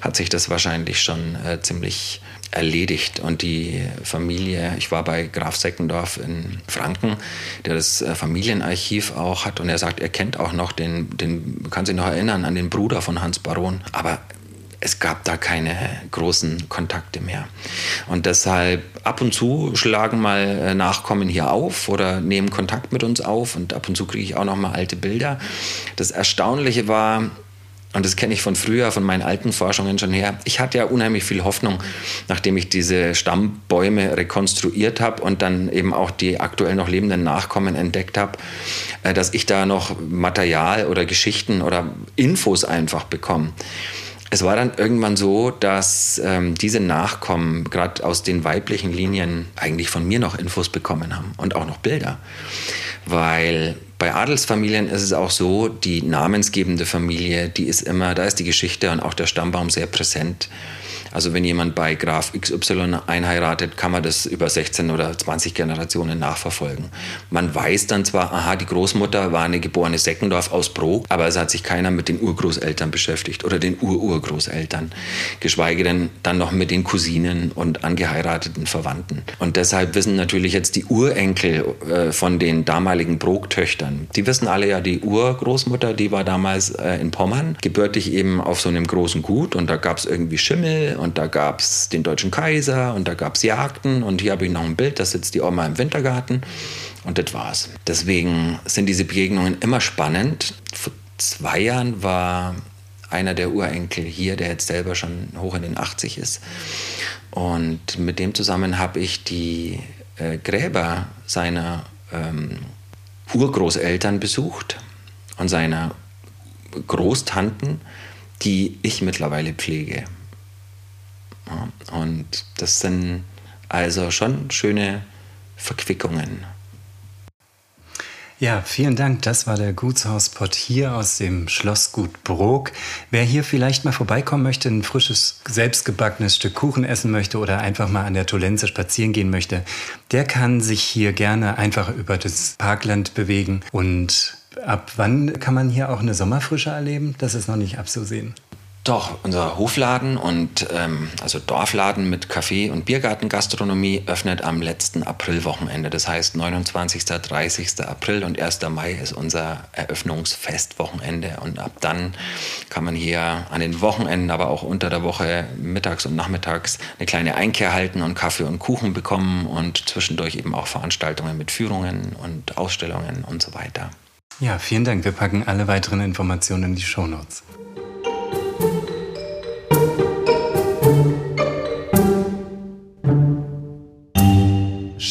hat sich das wahrscheinlich schon äh, ziemlich erledigt. Und die Familie, ich war bei Graf Seckendorf in Franken, der das äh, Familienarchiv auch hat und er sagt, er kennt auch noch den, den kann sich noch erinnern an den Bruder von Hans Baron, aber es gab da keine großen Kontakte mehr. Und deshalb ab und zu schlagen mal äh, Nachkommen hier auf oder nehmen Kontakt mit uns auf und ab und zu kriege ich auch noch mal alte Bilder. Das Erstaunliche war, und das kenne ich von früher, von meinen alten Forschungen schon her. Ich hatte ja unheimlich viel Hoffnung, nachdem ich diese Stammbäume rekonstruiert habe und dann eben auch die aktuell noch lebenden Nachkommen entdeckt habe, äh, dass ich da noch Material oder Geschichten oder Infos einfach bekomme. Es war dann irgendwann so, dass ähm, diese Nachkommen gerade aus den weiblichen Linien eigentlich von mir noch Infos bekommen haben und auch noch Bilder. Weil bei Adelsfamilien ist es auch so, die namensgebende Familie, die ist immer, da ist die Geschichte und auch der Stammbaum sehr präsent. Also wenn jemand bei Graf XY einheiratet, kann man das über 16 oder 20 Generationen nachverfolgen. Man weiß dann zwar, aha, die Großmutter war eine geborene Seckendorf aus Brok, aber es hat sich keiner mit den Urgroßeltern beschäftigt oder den Ururgroßeltern, geschweige denn dann noch mit den Cousinen und angeheirateten Verwandten. Und deshalb wissen natürlich jetzt die Urenkel äh, von den damaligen Brok-Töchtern, die wissen alle ja, die Urgroßmutter, die war damals äh, in Pommern, gebürtig eben auf so einem großen Gut und da gab es irgendwie Schimmel und da gab es den deutschen Kaiser und da gab es Jagden und hier habe ich noch ein Bild, da sitzt die Oma im Wintergarten und das war's. Deswegen sind diese Begegnungen immer spannend. Vor zwei Jahren war einer der Urenkel hier, der jetzt selber schon hoch in den 80 ist. Und mit dem zusammen habe ich die äh, Gräber seiner ähm, Urgroßeltern besucht und seiner Großtanten, die ich mittlerweile pflege. Und das sind also schon schöne Verquickungen. Ja, vielen Dank. Das war der Gutshauspott hier aus dem Schlossgut Brok. Wer hier vielleicht mal vorbeikommen möchte, ein frisches, selbstgebackenes Stück Kuchen essen möchte oder einfach mal an der Tolenze spazieren gehen möchte, der kann sich hier gerne einfach über das Parkland bewegen. Und ab wann kann man hier auch eine Sommerfrische erleben? Das ist noch nicht abzusehen. Doch, unser Hofladen und ähm, also Dorfladen mit Kaffee- und Biergartengastronomie öffnet am letzten Aprilwochenende. Das heißt 29., 30. April und 1. Mai ist unser Eröffnungsfestwochenende. Und ab dann kann man hier an den Wochenenden, aber auch unter der Woche mittags und nachmittags eine kleine Einkehr halten und Kaffee und Kuchen bekommen und zwischendurch eben auch Veranstaltungen mit Führungen und Ausstellungen und so weiter. Ja, vielen Dank. Wir packen alle weiteren Informationen in die Show Notes.